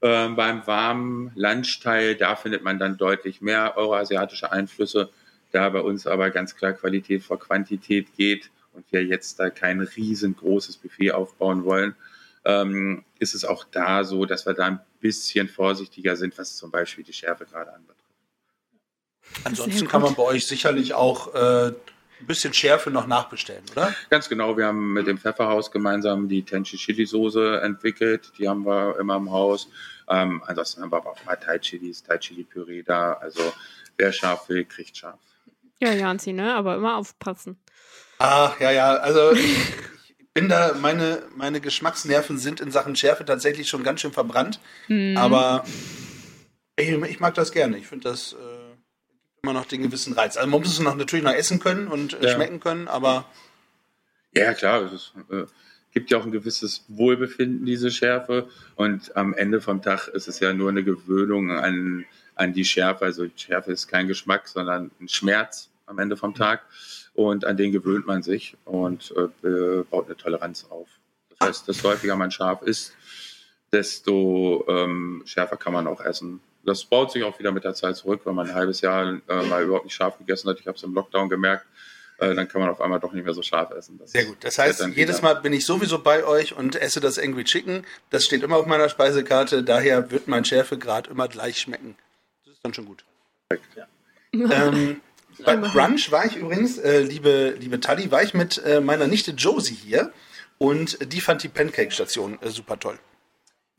Ähm, beim warmen Lunchteil, da findet man dann deutlich mehr euroasiatische Einflüsse, da bei uns aber ganz klar Qualität vor Quantität geht und wir jetzt da kein riesengroßes Buffet aufbauen wollen, ähm, ist es auch da so, dass wir da ein bisschen vorsichtiger sind, was zum Beispiel die Schärfe gerade anbetrifft. Ansonsten kann man bei euch sicherlich auch äh, ein bisschen Schärfe noch nachbestellen, oder? Ganz genau. Wir haben mit dem Pfefferhaus gemeinsam die Tenchi Chili Soße entwickelt. Die haben wir immer im Haus. Ähm, ansonsten haben wir aber auch mal Thai Chilis, Thai Chili Püree da. Also wer scharf will, kriegt scharf. Ja, Janzi, ne? Aber immer aufpassen. Ach, ja, ja. Also ich bin da, meine, meine Geschmacksnerven sind in Sachen Schärfe tatsächlich schon ganz schön verbrannt. Mhm. Aber ich, ich, mag das gerne. Ich finde das. Äh, immer noch den gewissen Reiz. Also man muss es noch natürlich noch essen können und äh, ja. schmecken können, aber. Ja, klar, es äh, gibt ja auch ein gewisses Wohlbefinden, diese Schärfe. Und am Ende vom Tag ist es ja nur eine Gewöhnung an, an die Schärfe. Also die Schärfe ist kein Geschmack, sondern ein Schmerz am Ende vom Tag. Und an den gewöhnt man sich und äh, baut eine Toleranz auf. Das heißt, desto häufiger man scharf isst, desto ähm, schärfer kann man auch essen das baut sich auch wieder mit der Zeit zurück, wenn man ein halbes Jahr äh, mal überhaupt nicht scharf gegessen hat. Ich habe es im Lockdown gemerkt. Äh, dann kann man auf einmal doch nicht mehr so scharf essen. Das Sehr gut. Das heißt, jedes Mal bin ich sowieso bei euch und esse das Angry Chicken. Das steht immer auf meiner Speisekarte. Daher wird mein Schärfegrad immer gleich schmecken. Das ist dann schon gut. Ja. ähm, bei Brunch war ich übrigens, äh, liebe, liebe Tali, war ich mit äh, meiner Nichte Josie hier und die fand die Pancake-Station äh, super toll.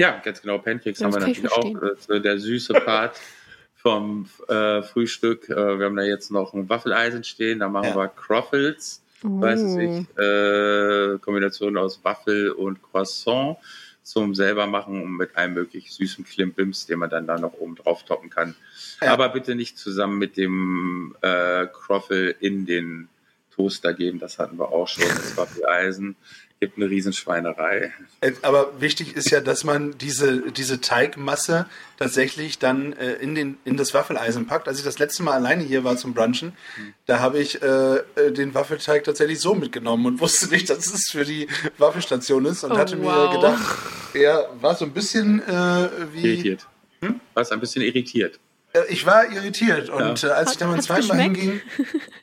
Ja, ganz genau. Pancakes das haben wir natürlich auch. Ist der süße Part vom äh, Frühstück. Äh, wir haben da jetzt noch ein Waffeleisen stehen. Da machen ja. wir Croffles. Uh. Weiß ich, äh, Kombination aus Waffel und Croissant zum selber machen und mit einem möglich süßen Klimpims, den man dann da noch oben drauf toppen kann. Ja. Aber bitte nicht zusammen mit dem äh, Croffle in den Toaster geben. Das hatten wir auch schon. Das Waffeleisen gibt eine Riesenschweinerei. Äh, aber wichtig ist ja, dass man diese, diese Teigmasse tatsächlich dann äh, in, den, in das Waffeleisen packt. Als ich das letzte Mal alleine hier war zum Brunchen, hm. da habe ich äh, äh, den Waffelteig tatsächlich so mitgenommen und wusste nicht, dass es für die Waffelstation ist und oh, hatte wow. mir gedacht, er war so ein bisschen äh, wie... Irritiert. Hm? Warst ein bisschen irritiert. Äh, ich war irritiert und ja. als ich dann mal zweimal hinging...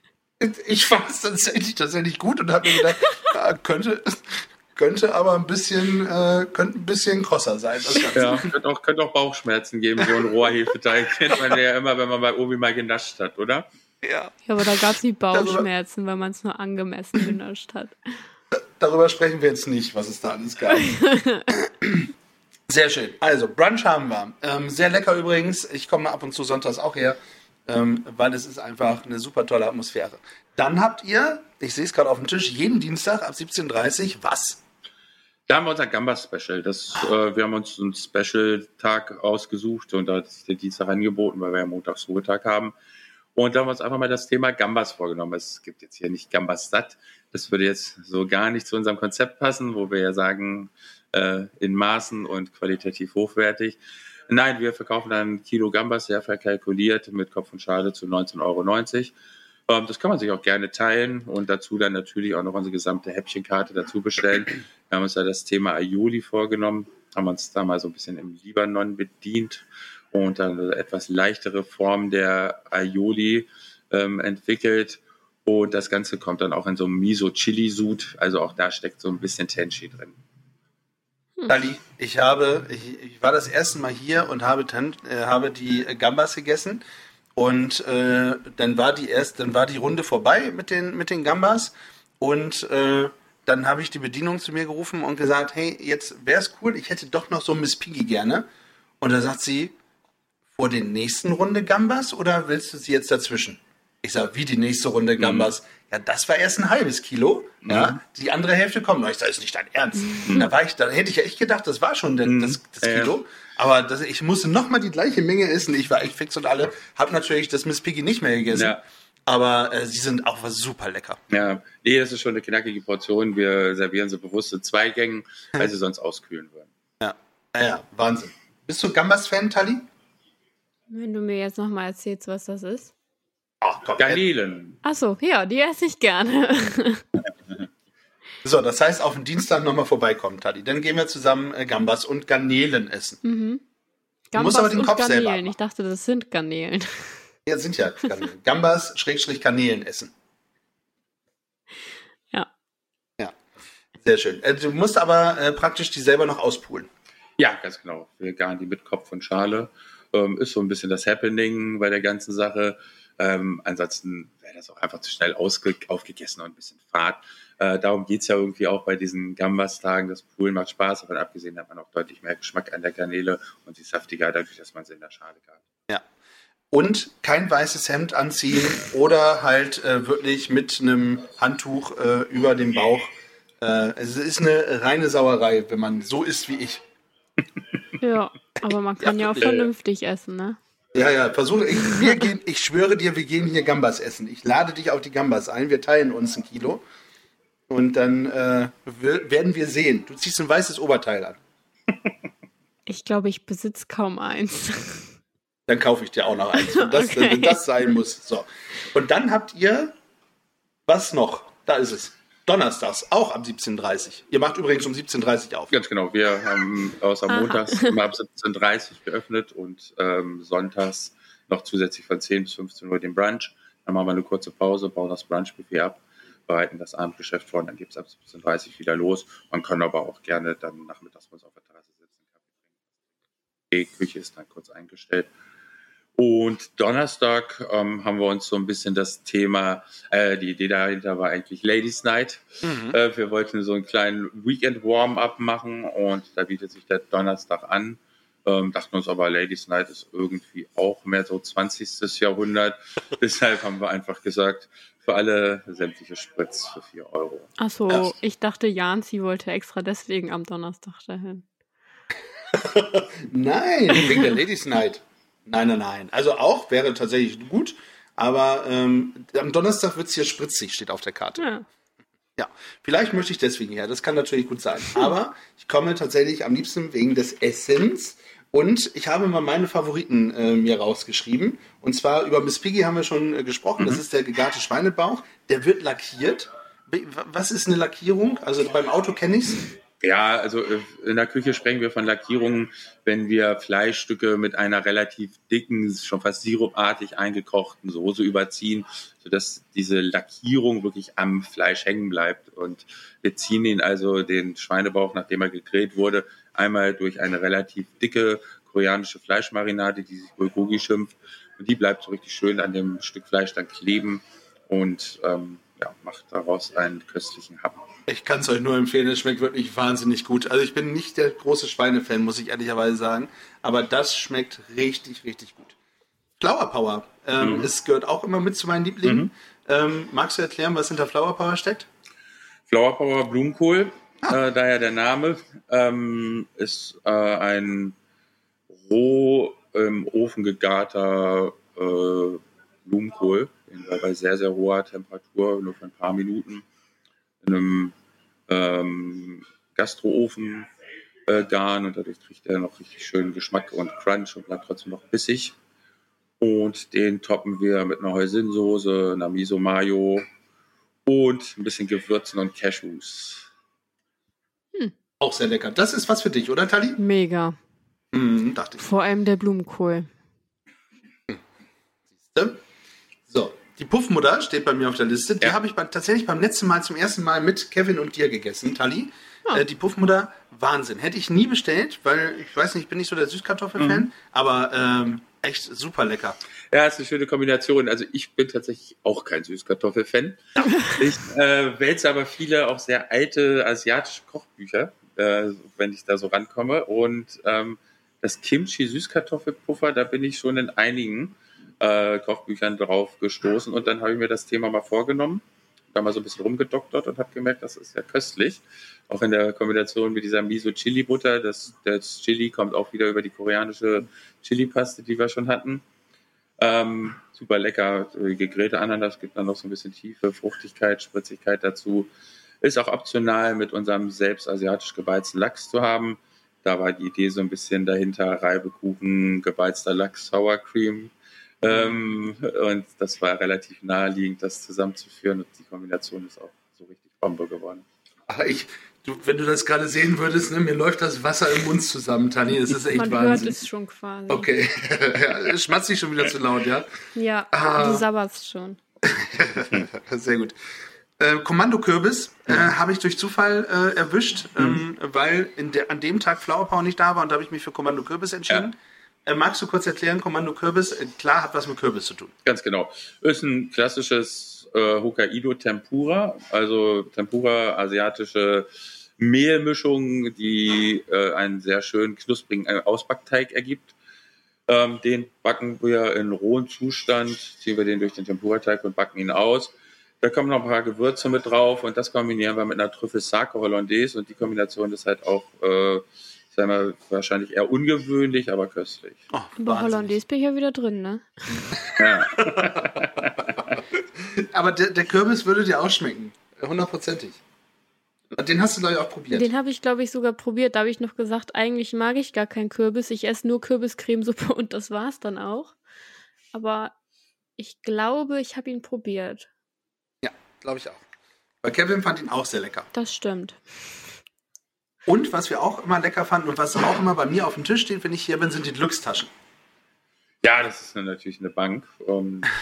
Ich fand es tatsächlich, tatsächlich gut und habe mir gedacht, ja, könnte, könnte aber ein bisschen, äh, könnte ein bisschen krosser sein. ja, könnte auch, könnte auch Bauchschmerzen geben, so ein Rohrhefeteig kennt man ja immer, wenn man bei Obi mal genascht hat, oder? Ja. Ja, aber da gab es nie Bauchschmerzen, weil man es nur angemessen genascht hat. Darüber sprechen wir jetzt nicht, was es da alles gab. Sehr schön. Also, Brunch haben wir. Ähm, sehr lecker übrigens. Ich komme ab und zu sonntags auch her ähm, weil es ist einfach eine super tolle Atmosphäre. Dann habt ihr, ich sehe es gerade auf dem Tisch, jeden Dienstag ab 17.30 Uhr was? Da haben wir unser Gamba-Special. äh, wir haben uns einen Special-Tag ausgesucht und da ist der Dienstag angeboten, weil wir ja Montags Ruhetag haben. Und da haben wir uns einfach mal das Thema Gambas vorgenommen. Es gibt jetzt hier nicht Gambas satt. Das würde jetzt so gar nicht zu unserem Konzept passen, wo wir ja sagen, äh, in Maßen und qualitativ hochwertig. Nein, wir verkaufen dann Kilo Gambas sehr verkalkuliert mit Kopf und Schale zu 19,90 Euro. Ähm, das kann man sich auch gerne teilen und dazu dann natürlich auch noch unsere gesamte Häppchenkarte dazu bestellen. Wir haben uns ja das Thema Aioli vorgenommen, haben uns da mal so ein bisschen im Libanon bedient und dann eine etwas leichtere Form der Aioli ähm, entwickelt. Und das Ganze kommt dann auch in so einem Miso-Chili-Sud. Also auch da steckt so ein bisschen Tenchi drin. Dali, ich habe, ich, ich, war das erste Mal hier und habe, äh, habe die Gambas gegessen. Und äh, dann war die erst, dann war die Runde vorbei mit den, mit den Gambas. Und äh, dann habe ich die Bedienung zu mir gerufen und gesagt, hey, jetzt wäre es cool, ich hätte doch noch so Miss Piggy gerne. Und da sagt sie, vor den nächsten Runde Gambas oder willst du sie jetzt dazwischen? Ich sage, wie die nächste Runde. Gambas? Mhm. Ja, das war erst ein halbes Kilo. Mhm. Ja, die andere Hälfte kommt noch. Ich sage, ist nicht dein Ernst. Mhm. Da war ich, da hätte ich ja echt gedacht, das war schon mhm. das, das Kilo. Aber das, ich musste noch mal die gleiche Menge essen. Ich war echt fix und alle. Hab natürlich das Miss Piggy nicht mehr gegessen. Ja. Aber äh, sie sind auch super lecker. Ja, nee, das ist schon eine knackige Portion. Wir servieren sie bewusst in zwei Gängen, weil sie sonst auskühlen würden. Ja, ja, ja Wahnsinn. Bist du Gambas-Fan, Tali? Wenn du mir jetzt nochmal erzählst, was das ist. Ach, komm, Garnelen. Achso, ja, die esse ich gerne. so, das heißt, auf den Dienstag nochmal vorbeikommen, Tadi. Dann gehen wir zusammen äh, Gambas und Garnelen essen. Mhm. Gambas du musst aber den Kopf Garnelen. selber. Ich dachte, das sind Garnelen. Ja, sind ja Garnelen. Gambas, Schrägstrich, Garnelen essen. Ja. Ja. Sehr schön. Äh, du musst aber äh, praktisch die selber noch auspulen. Ja, ganz genau. Wir garen die mit Kopf und Schale ähm, ist so ein bisschen das Happening bei der ganzen Sache. Ähm, ansonsten wäre das auch einfach zu schnell aufgegessen und ein bisschen Fahrt. Äh, darum es ja irgendwie auch bei diesen Gambas-Tagen. Das Poolen macht Spaß, aber abgesehen hat man auch deutlich mehr Geschmack an der Garnele und sie saftiger dadurch, dass man sie in der Schale gart. Ja. Und kein weißes Hemd anziehen oder halt äh, wirklich mit einem Handtuch äh, über dem Bauch. Äh, es ist eine reine Sauerei, wenn man so isst wie ich. Ja. Aber man kann ja, ja auch vernünftig essen, ne? Ja, ja, versuche ich. Wir gehen, ich schwöre dir, wir gehen hier Gambas essen. Ich lade dich auf die Gambas ein. Wir teilen uns ein Kilo. Und dann äh, werden wir sehen. Du ziehst ein weißes Oberteil an. Ich glaube, ich besitze kaum eins. Dann kaufe ich dir auch noch eins, wenn das, okay. wenn das sein muss. So. Und dann habt ihr was noch? Da ist es. Donnerstags, auch ab 17.30 Uhr. Ihr macht übrigens um 17.30 Uhr auf. Ganz genau. Wir haben außer Aha. montags immer ab 17.30 Uhr geöffnet und ähm, sonntags noch zusätzlich von 10 bis 15 Uhr den Brunch. Dann machen wir eine kurze Pause, bauen das Brunch-Buffet ab, bereiten das Abendgeschäft vor und dann geht es ab 17.30 Uhr wieder los. Man kann aber auch gerne dann nachmittags uns auf der Terrasse sitzen. Die Küche ist dann kurz eingestellt und Donnerstag ähm, haben wir uns so ein bisschen das Thema, äh, die Idee dahinter war eigentlich Ladies Night. Mhm. Äh, wir wollten so einen kleinen Weekend Warm-up machen und da bietet sich der Donnerstag an. Ähm, dachten uns aber, Ladies Night ist irgendwie auch mehr so 20. Jahrhundert. Deshalb haben wir einfach gesagt, für alle sämtliche Spritz für 4 Euro. Achso, ja. ich dachte, Janzi wollte extra deswegen am Donnerstag dahin. Nein, wegen der Ladies Night. Nein, nein, nein. Also auch wäre tatsächlich gut, aber ähm, am Donnerstag wird es hier spritzig, steht auf der Karte. Ja. ja. vielleicht möchte ich deswegen her. Das kann natürlich gut sein. Aber ich komme tatsächlich am liebsten wegen des Essens. Und ich habe mal meine Favoriten äh, mir rausgeschrieben. Und zwar über Miss Piggy haben wir schon äh, gesprochen. Mhm. Das ist der gegarte Schweinebauch. Der wird lackiert. Was ist eine Lackierung? Also beim Auto kenne ich es. Ja, also äh, in der Küche sprechen wir von Lackierungen, wenn wir Fleischstücke mit einer relativ dicken, schon fast sirupartig eingekochten Soße überziehen, sodass diese Lackierung wirklich am Fleisch hängen bleibt. Und wir ziehen ihn also den Schweinebauch, nachdem er gegrillt wurde, einmal durch eine relativ dicke koreanische Fleischmarinade, die sich Bulgogi schimpft. Und die bleibt so richtig schön an dem Stück Fleisch dann kleben und ähm, ja, macht daraus einen köstlichen Happen. Ich kann es euch nur empfehlen, es schmeckt wirklich wahnsinnig gut. Also ich bin nicht der große Schweinefan, muss ich ehrlicherweise sagen, aber das schmeckt richtig, richtig gut. Flower Power, ähm, mhm. es gehört auch immer mit zu meinen Lieblingen. Mhm. Ähm, magst du erklären, was hinter Flower Power steckt? Flower Power Blumenkohl, ah. äh, daher der Name, ähm, ist äh, ein roh im Ofen gegarter äh, Blumenkohl, den wir bei sehr, sehr hoher Temperatur, nur für ein paar Minuten, in einem ähm, Gastroofen äh, garen und dadurch kriegt er noch richtig schönen Geschmack und Crunch und bleibt trotzdem noch bissig. Und den toppen wir mit einer Hoisinsoße, einer Miso Mayo und ein bisschen Gewürzen und Cashews. Auch sehr lecker. Das ist was für dich, oder Tali? Mega. Hm, dachte ich. Vor allem der Blumenkohl. So, die Puffmutter steht bei mir auf der Liste. Die Ja. habe ich bei, tatsächlich beim letzten Mal zum ersten Mal mit Kevin und dir gegessen, Tali. Ah. Äh, die Puffmutter, Wahnsinn. Hätte ich nie bestellt, weil ich weiß nicht, ich bin nicht so der Süßkartoffel-Fan, Mhm. aber ähm, echt super lecker. Ja, ist eine schöne Kombination. Also ich bin tatsächlich auch kein Süßkartoffel-Fan. Ich äh, wälze aber viele auch sehr alte asiatische Kochbücher, äh, wenn ich da so rankomme. Und ähm, das Kimchi-Süßkartoffelpuffer, da bin ich schon in einigen äh, Kochbüchern drauf gestoßen. Und dann habe ich mir das Thema mal vorgenommen, da mal so ein bisschen rumgedoktert und habe gemerkt, das ist ja köstlich. Auch in der Kombination mit dieser Miso-Chili-Butter. Das, das Chili kommt auch wieder über die koreanische Chili-Paste, die wir schon hatten. Ähm, super lecker. Die gegrillte Ananas gibt dann noch so ein bisschen Tiefe, Fruchtigkeit, Spritzigkeit dazu. Ist auch optional mit unserem selbst asiatisch gebeizten Lachs zu haben. Da war die Idee so ein bisschen dahinter, Reibekuchen, gebeizter Lachs, Sour Cream. Ähm, und das war relativ naheliegend, das zusammenzuführen. Und die Kombination ist auch so richtig Bombe geworden. Aber ich, du, wenn du das gerade sehen würdest, ne, mir läuft das Wasser im Mund zusammen, Tani. Es ist echt Man hört Wahnsinn. es schon quasi. Okay, ja, schmatzt dich schon wieder zu laut, ja? Ja, Ah. du sabberst schon. Sehr gut. Äh, Kommando-Kürbis äh, habe ich durch Zufall äh, erwischt, ähm, weil in der, an dem Tag Flower Power nicht da war und da habe ich mich für Kommando-Kürbis entschieden. Äh, magst du kurz erklären, Kommando-Kürbis? Äh, klar, hat was mit Kürbis zu tun. Ganz genau. Ist ein klassisches äh, Hokkaido Tempura, also Tempura asiatische Mehlmischung, die äh, einen sehr schönen knusprigen äh, Ausbackteig ergibt. Ähm, den backen wir in rohem Zustand, ziehen wir den durch den Tempura-Teig und backen ihn aus. Da kommen noch ein paar Gewürze mit drauf und das kombinieren wir mit einer Trüffel Sake Hollandaise und die Kombination ist halt auch, äh, sagen wir, wahrscheinlich eher ungewöhnlich, aber köstlich. Oh, Aber Wahnsinn. Hollandaise bin ich ja wieder drin, ne? Ja. Aber der, der Kürbis würde dir auch schmecken. Hundertprozentig. Und Den hast du, glaube ich, auch probiert. Den habe ich, glaube ich, sogar probiert. Da habe ich noch gesagt, eigentlich mag ich gar keinen Kürbis. Ich esse nur Kürbiscremesuppe und das war's dann auch. Aber ich glaube, ich habe ihn probiert. Glaube ich auch. Weil Kevin fand ihn auch sehr lecker. Das stimmt. Und was wir auch immer lecker fanden und was auch immer bei mir auf dem Tisch steht, wenn ich hier bin, sind die Glückstaschen. ja, das ist natürlich eine Bank. Ähm,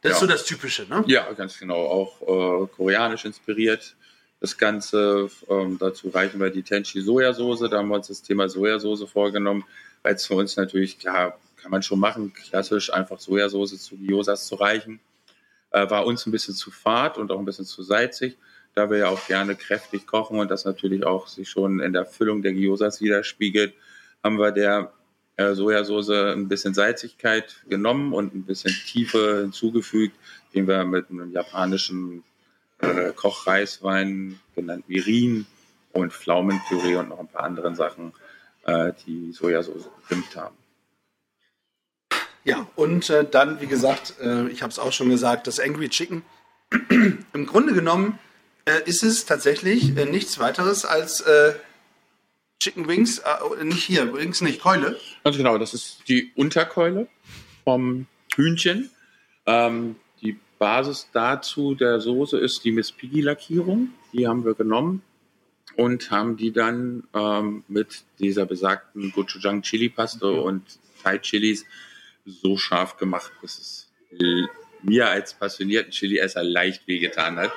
Das ist Ja. so das Typische, ne? Ja, ganz genau. Auch äh, koreanisch inspiriert. Das Ganze, ähm, dazu reichen wir die Tenchi Sojasauce. Da haben wir uns das Thema Sojasauce vorgenommen, weil es für uns natürlich, klar, kann man schon machen, klassisch einfach Sojasauce zu Gyosas zu reichen. Äh, war uns ein bisschen zu fad und auch ein bisschen zu salzig, da wir ja auch gerne kräftig kochen und das natürlich auch sich schon in der Füllung der Gyosas widerspiegelt, haben wir der äh, Sojasauce ein bisschen Salzigkeit genommen und ein bisschen Tiefe hinzugefügt, den wir mit einem japanischen äh, Kochreiswein, genannt Mirin, und Pflaumenpüree und noch ein paar anderen Sachen, äh, die Sojasauce gedimmt haben. Ja, und äh, dann, wie gesagt, ich habe es auch schon gesagt, das Angry Chicken. Im Grunde genommen äh, ist es tatsächlich äh, nichts weiteres als äh, Chicken Wings, äh, nicht hier, Wings nicht, Keule. Ganz genau, das ist die Unterkeule vom Hühnchen. Ähm, die Basis dazu der Soße ist die Miss Piggy Lackierung. Die haben wir genommen und haben die dann ähm, mit dieser besagten Gochujang Chili Paste und Thai Chilis so scharf gemacht, dass es mir als passionierten Chili-Esser leicht wehgetan hat.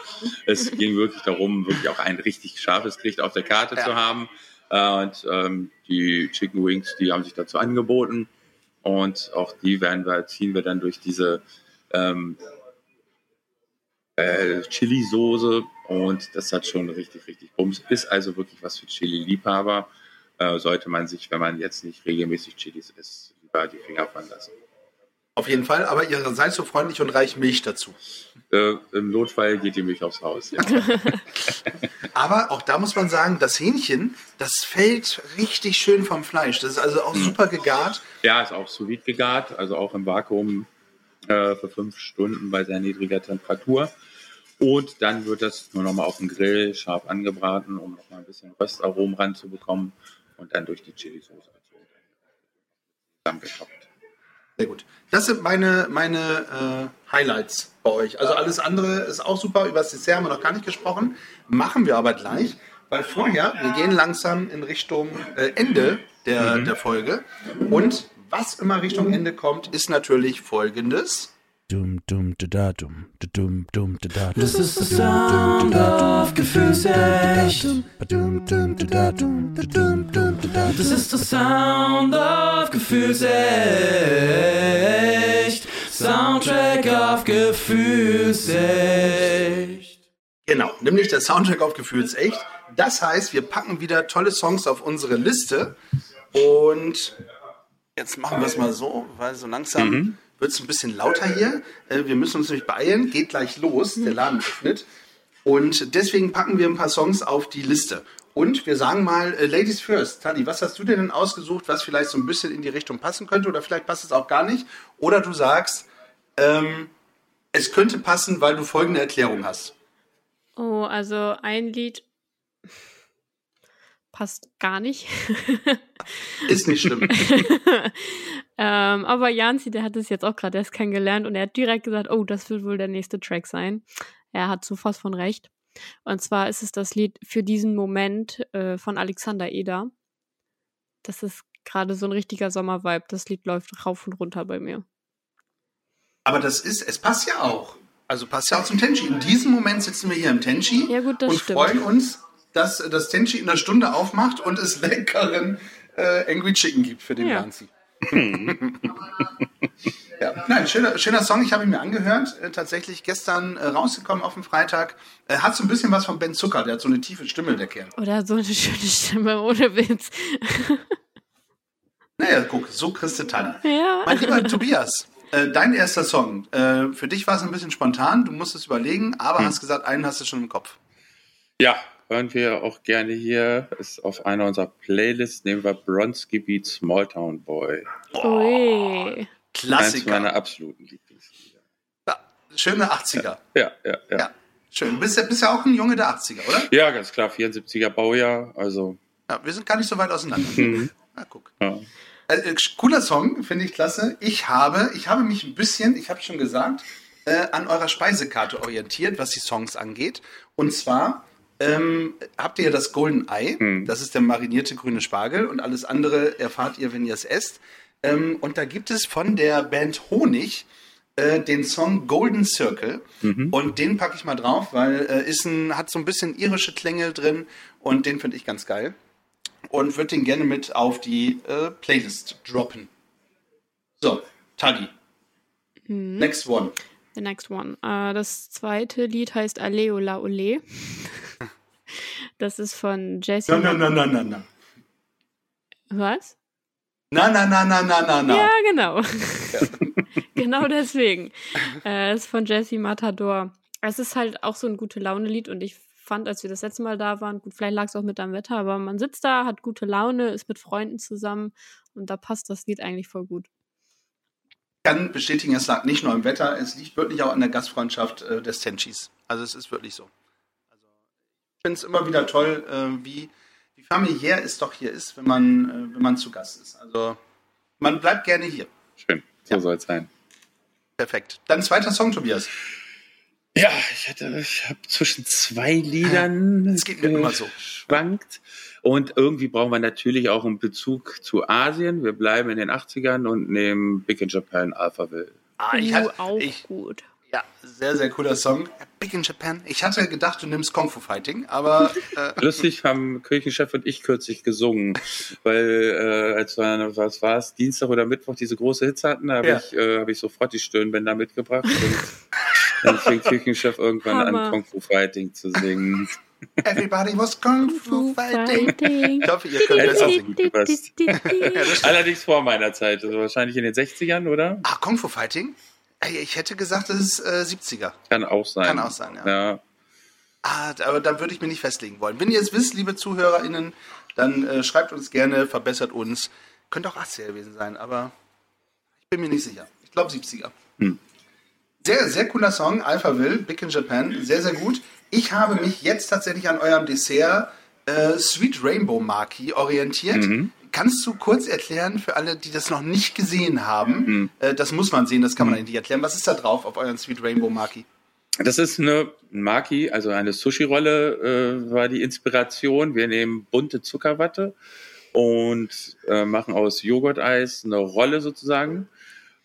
Es ging wirklich darum, wirklich auch ein richtig scharfes Gericht auf der Karte Ja. zu haben. Äh, Und ähm, die Chicken Wings, die haben sich dazu angeboten. Und auch die werden wir, ziehen wir dann durch diese ähm, äh, Chili-Soße. Und das hat schon richtig, richtig Bums. Ist also wirklich was für Chili-Liebhaber. Äh, sollte man sich, wenn man jetzt nicht regelmäßig Chilis isst, lieber die Finger von lassen. Auf jeden Fall, aber ihr seid so freundlich und reicht Milch dazu. Äh, Im Notfall geht die Milch aufs Haus. Ja. Aber auch da muss man sagen, das Hähnchen, das fällt richtig schön vom Fleisch. Das ist also auch super gegart. Ja, ist auch sous gegart, also auch im Vakuum äh, für fünf Stunden bei sehr niedriger Temperatur. Und dann wird das nur nochmal auf dem Grill scharf angebraten, um nochmal ein bisschen Röstaromen ranzubekommen und dann durch die Chili-Soße zusammengetoppt. Sehr gut. Das sind meine, meine äh, Highlights bei euch. Also alles andere ist auch super. Über das Dessert haben wir noch gar nicht gesprochen. Machen wir aber gleich, weil vorher, wir gehen langsam in Richtung äh, Ende der, mhm. der Folge. Und was immer Richtung Ende kommt, ist natürlich folgendes. Dum, dum, da, dum, dum, dum, da, das ist das Sound of Gefühlsecht. Das ist das Sound of Gefühlsecht. Soundtrack of Gefühlsecht. Genau, nämlich der Soundtrack of Gefühlsecht. Das heißt, wir packen wieder tolle Songs auf unsere Liste und jetzt machen wir es mal so, weil so langsam mhm wird es ein bisschen lauter hier. Äh, wir müssen uns nämlich beeilen, geht gleich los, der Laden öffnet. Und deswegen packen wir ein paar Songs auf die Liste. Und wir sagen mal, äh, Ladies first. Tani, was hast du denn ausgesucht, was vielleicht so ein bisschen in die Richtung passen könnte? Oder vielleicht passt es auch gar nicht. Oder du sagst, ähm, es könnte passen, weil du folgende Erklärung hast. Oh, also ein Lied passt gar nicht. Ist nicht schlimm. ähm, aber Janzi, der hat es jetzt auch gerade erst kennengelernt und er hat direkt gesagt, oh, das wird wohl der nächste Track sein. Er hat so fast von recht. Und zwar ist es das Lied für diesen Moment äh, von Alexander Eder. Das ist gerade so ein richtiger Sommervibe. Das Lied läuft rauf und runter bei mir. Aber das ist, es passt ja auch. Also passt ja auch zum Tenchi. In diesem Moment sitzen wir hier im Tenchi ja, gut, und stimmt. freuen uns dass das Tenchi in einer Stunde aufmacht und es leckeren äh, Angry Chicken gibt für den ja. Nancy. Ja, nein, schöner, schöner Song. Ich habe ihn mir angehört. Äh, tatsächlich gestern äh, rausgekommen auf dem Freitag. Äh, hat so ein bisschen was von Ben Zucker. Der hat so eine tiefe Stimme, der Kerl. Oder so eine schöne Stimme, ohne Witz. naja, guck, so kriegst du Tanne. Ja. Mein lieber Tobias, äh, dein erster Song. Äh, für dich war es ein bisschen spontan. Du musstest überlegen, aber hm. hast gesagt, einen hast du schon im Kopf. Ja, hören wir auch gerne hier. Ist auf einer unserer Playlists nehmen wir Bronski Beat Small Town Boy. Oh, Klassiker. Eines meiner absoluten Lieblingslieder. Ja, schöne 80er. Ja, ja, ja. ja. schön. Du bist ja, bist ja auch ein Junge der 80er, oder? Ja, ganz klar. 74er Baujahr. Also. Ja, wir sind gar nicht so weit auseinander. Mhm. Na, guck. Ja. Also, cooler Song, finde ich klasse. Ich habe, ich habe mich ein bisschen, ich habe schon gesagt, äh, an eurer Speisekarte orientiert, was die Songs angeht. Und zwar ähm, habt ihr das Golden Eye. Hm. Das ist der marinierte grüne Spargel und alles andere erfahrt ihr, wenn ihr es esst. Ähm, und da gibt es von der Band Honig äh, den Song Golden Circle mhm. und den packe ich mal drauf, weil äh, ist ein, hat so ein bisschen irische Klänge drin und den finde ich ganz geil und würde den gerne mit auf die äh, Playlist droppen. So, Tagi. Mhm. Next one. The next one. Uh, das zweite Lied heißt Aleo La Ole. Das ist von Jesse. Na, na, na, na, na. Was? Na, na, na, na, na, na, na. Ja, genau. Genau deswegen. Äh, ist von Jesse Matador. Es ist halt auch so ein gute Laune-Lied und ich fand, als wir das letzte Mal da waren, gut, vielleicht lag es auch mit am Wetter, aber man sitzt da, hat gute Laune, ist mit Freunden zusammen und da passt das Lied eigentlich voll gut. Ich kann bestätigen, es lag nicht nur im Wetter, es liegt wirklich auch an der Gastfreundschaft äh, des Tenchis. Also es ist wirklich so finde es immer wieder toll, äh, wie, wie familiär es doch hier ist, wenn man, äh, wenn man zu Gast ist. Also man bleibt gerne hier. Schön, so ja. soll es sein. Perfekt. Dann zweiter Song, Tobias. Ja, ich, ich habe zwischen zwei Liedern es geht mir immer so. schwankt. Und irgendwie brauchen wir natürlich auch einen Bezug zu Asien. Wir bleiben in den 80ern und nehmen Big in Japan Alphaville. Ah, ich uh, auch ich, gut. Ja, sehr, sehr cooler Song. Big in Japan. Ich hatte gedacht, du nimmst Kung Fu Fighting, aber. Äh Lustig haben Kirchenchef und ich kürzlich gesungen, weil äh, als wir, was war es, Dienstag oder Mittwoch diese große Hits hatten, da habe ja. ich, äh, hab ich sofort die Stirnbänder mitgebracht und dann fing Kirchenchef irgendwann Hammer. an, Kung Fu Fighting zu singen. Everybody was Kung Fu Fighting. Ich hoffe, ihr könnt besser singen. Allerdings vor meiner Zeit, also wahrscheinlich in den 60ern, oder? Ah, Kung Fu Fighting? Ich hätte gesagt, das ist äh, 70er. Kann auch sein. Kann auch sein, ja. ja. Ah, aber da würde ich mir nicht festlegen wollen. Wenn ihr es wisst, liebe ZuhörerInnen, dann äh, schreibt uns gerne, verbessert uns. Könnte auch 80er gewesen sein, aber ich bin mir nicht sicher. Ich glaube 70er. Hm. Sehr, sehr cooler Song, Alphaville, Big in Japan, sehr, sehr gut. Ich habe mich jetzt tatsächlich an eurem Dessert äh, Sweet Rainbow Maki orientiert. Mhm. Kannst du kurz erklären für alle, die das noch nicht gesehen haben? Mhm. Äh, das muss man sehen, das kann man eigentlich nicht erklären. Was ist da drauf auf euren Sweet Rainbow Maki? Das ist eine Maki, also eine Sushi-Rolle äh, war die Inspiration. Wir nehmen bunte Zuckerwatte und äh, machen aus Joghurteis eine Rolle sozusagen,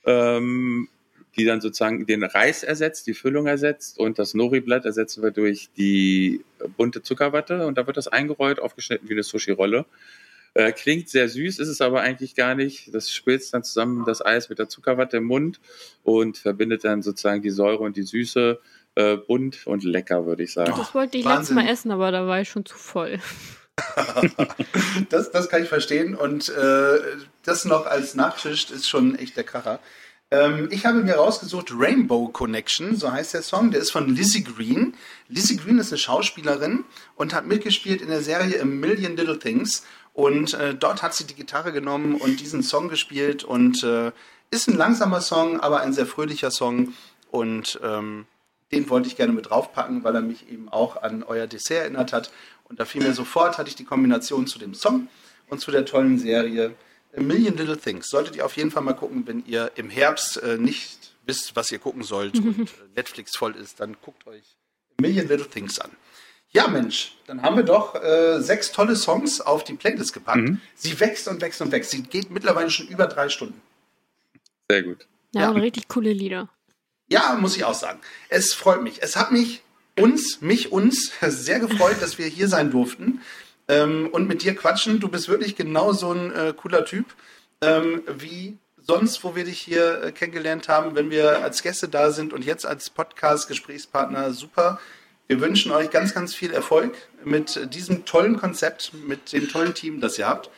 ähm, die dann sozusagen den Reis ersetzt, die Füllung ersetzt und das Nori-Blatt ersetzen wir durch die bunte Zuckerwatte und da wird das eingerollt, aufgeschnitten wie eine Sushi-Rolle. Äh, klingt sehr süß, ist es aber eigentlich gar nicht. Das spitzt dann zusammen das Eis mit der Zuckerwatte im Mund und verbindet dann sozusagen die Säure und die Süße äh, bunt und lecker, würde ich sagen. Das wollte ich Wahnsinn. letztes Mal essen, aber da war ich schon zu voll. das, das kann ich verstehen. Und äh, das noch als Nachtisch ist schon echt der Kracher. Ähm, ich habe mir rausgesucht Rainbow Connection, so heißt der Song. Der ist von Lizzie Green. Lizzie Green ist eine Schauspielerin und hat mitgespielt in der Serie A Million Little Things. Und äh, dort hat sie die Gitarre genommen und diesen Song gespielt. Und äh, ist ein langsamer Song, aber ein sehr fröhlicher Song. Und ähm, den wollte ich gerne mit draufpacken, weil er mich eben auch an euer Dessert erinnert hat. Und da fiel mir sofort, hatte ich die Kombination zu dem Song und zu der tollen Serie A Million Little Things. Solltet ihr auf jeden Fall mal gucken, wenn ihr im Herbst äh, nicht wisst, was ihr gucken sollt und äh, Netflix voll ist, dann guckt euch A Million Little Things an. Ja, Mensch, dann haben wir doch äh, sechs tolle Songs auf die Playlist gepackt. Mhm. Sie wächst und wächst und wächst. Sie geht mittlerweile schon über drei Stunden. Sehr gut. Ja, Ja. und richtig coole Lieder. Ja, muss ich auch sagen. Es freut mich. Es hat mich, uns, mich, uns sehr gefreut, dass wir hier sein durften ähm, und mit dir quatschen. Du bist wirklich genau so ein äh, cooler Typ ähm, wie sonst, wo wir dich hier äh, kennengelernt haben, wenn wir als Gäste da sind und jetzt als Podcast-Gesprächspartner. Super. Wir wünschen euch ganz, ganz viel Erfolg mit diesem tollen Konzept, mit dem tollen Team, das ihr habt.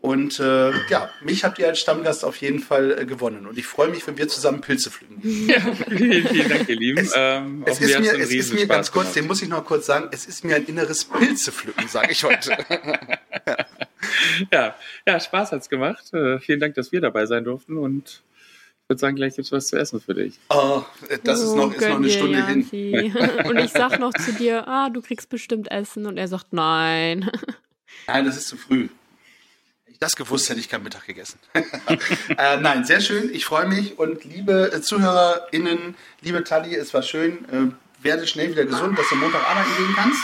Und äh, ja, mich habt ihr als Stammgast auf jeden Fall äh, gewonnen. Und ich freue mich, wenn wir zusammen Pilze pflücken. Ja, vielen, vielen Dank, ihr Lieben. Es, ähm, es ist mir, es ist mir Spaß ganz kurz, gemacht. den muss ich noch kurz sagen, es ist mir ein inneres Pilzepflücken, sage ich heute. Ja, ja, Spaß hat's gemacht. Äh, vielen Dank, dass wir dabei sein durften und ich würde sagen, gleich gibt's was zu essen für dich. Oh, das ist noch, ist noch eine Stunde hin. Und ich sag noch zu dir, ah, du kriegst bestimmt Essen. Und er sagt, nein. Nein, das ist zu früh. Das gewusst, hätte ich keinen Mittag gegessen. äh, nein, sehr schön. Ich freue mich. Und liebe äh, ZuhörerInnen, liebe Tali, es war schön. Äh, werde schnell wieder gesund, dass du Montag arbeiten gehen kannst.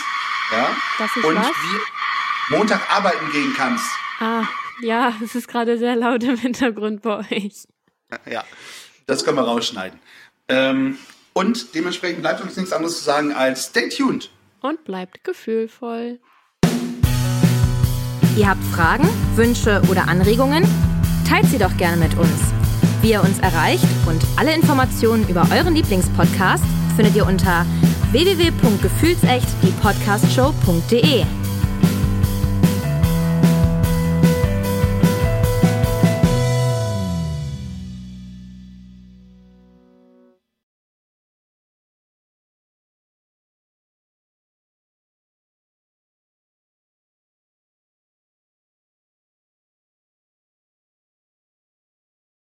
Ja. Dass ich Und was? wie Montag arbeiten gehen kannst. Ah, ja, es ist gerade sehr laut im Hintergrund bei euch. Ja, das können wir rausschneiden. Ähm, und dementsprechend bleibt uns nichts anderes zu sagen als stay tuned. Und bleibt gefühlvoll. Ihr habt Fragen, Wünsche oder Anregungen? Teilt sie doch gerne mit uns. Wie ihr uns erreicht und alle Informationen über euren Lieblingspodcast findet ihr unter www.gefühlsecht die Podcastshow.de.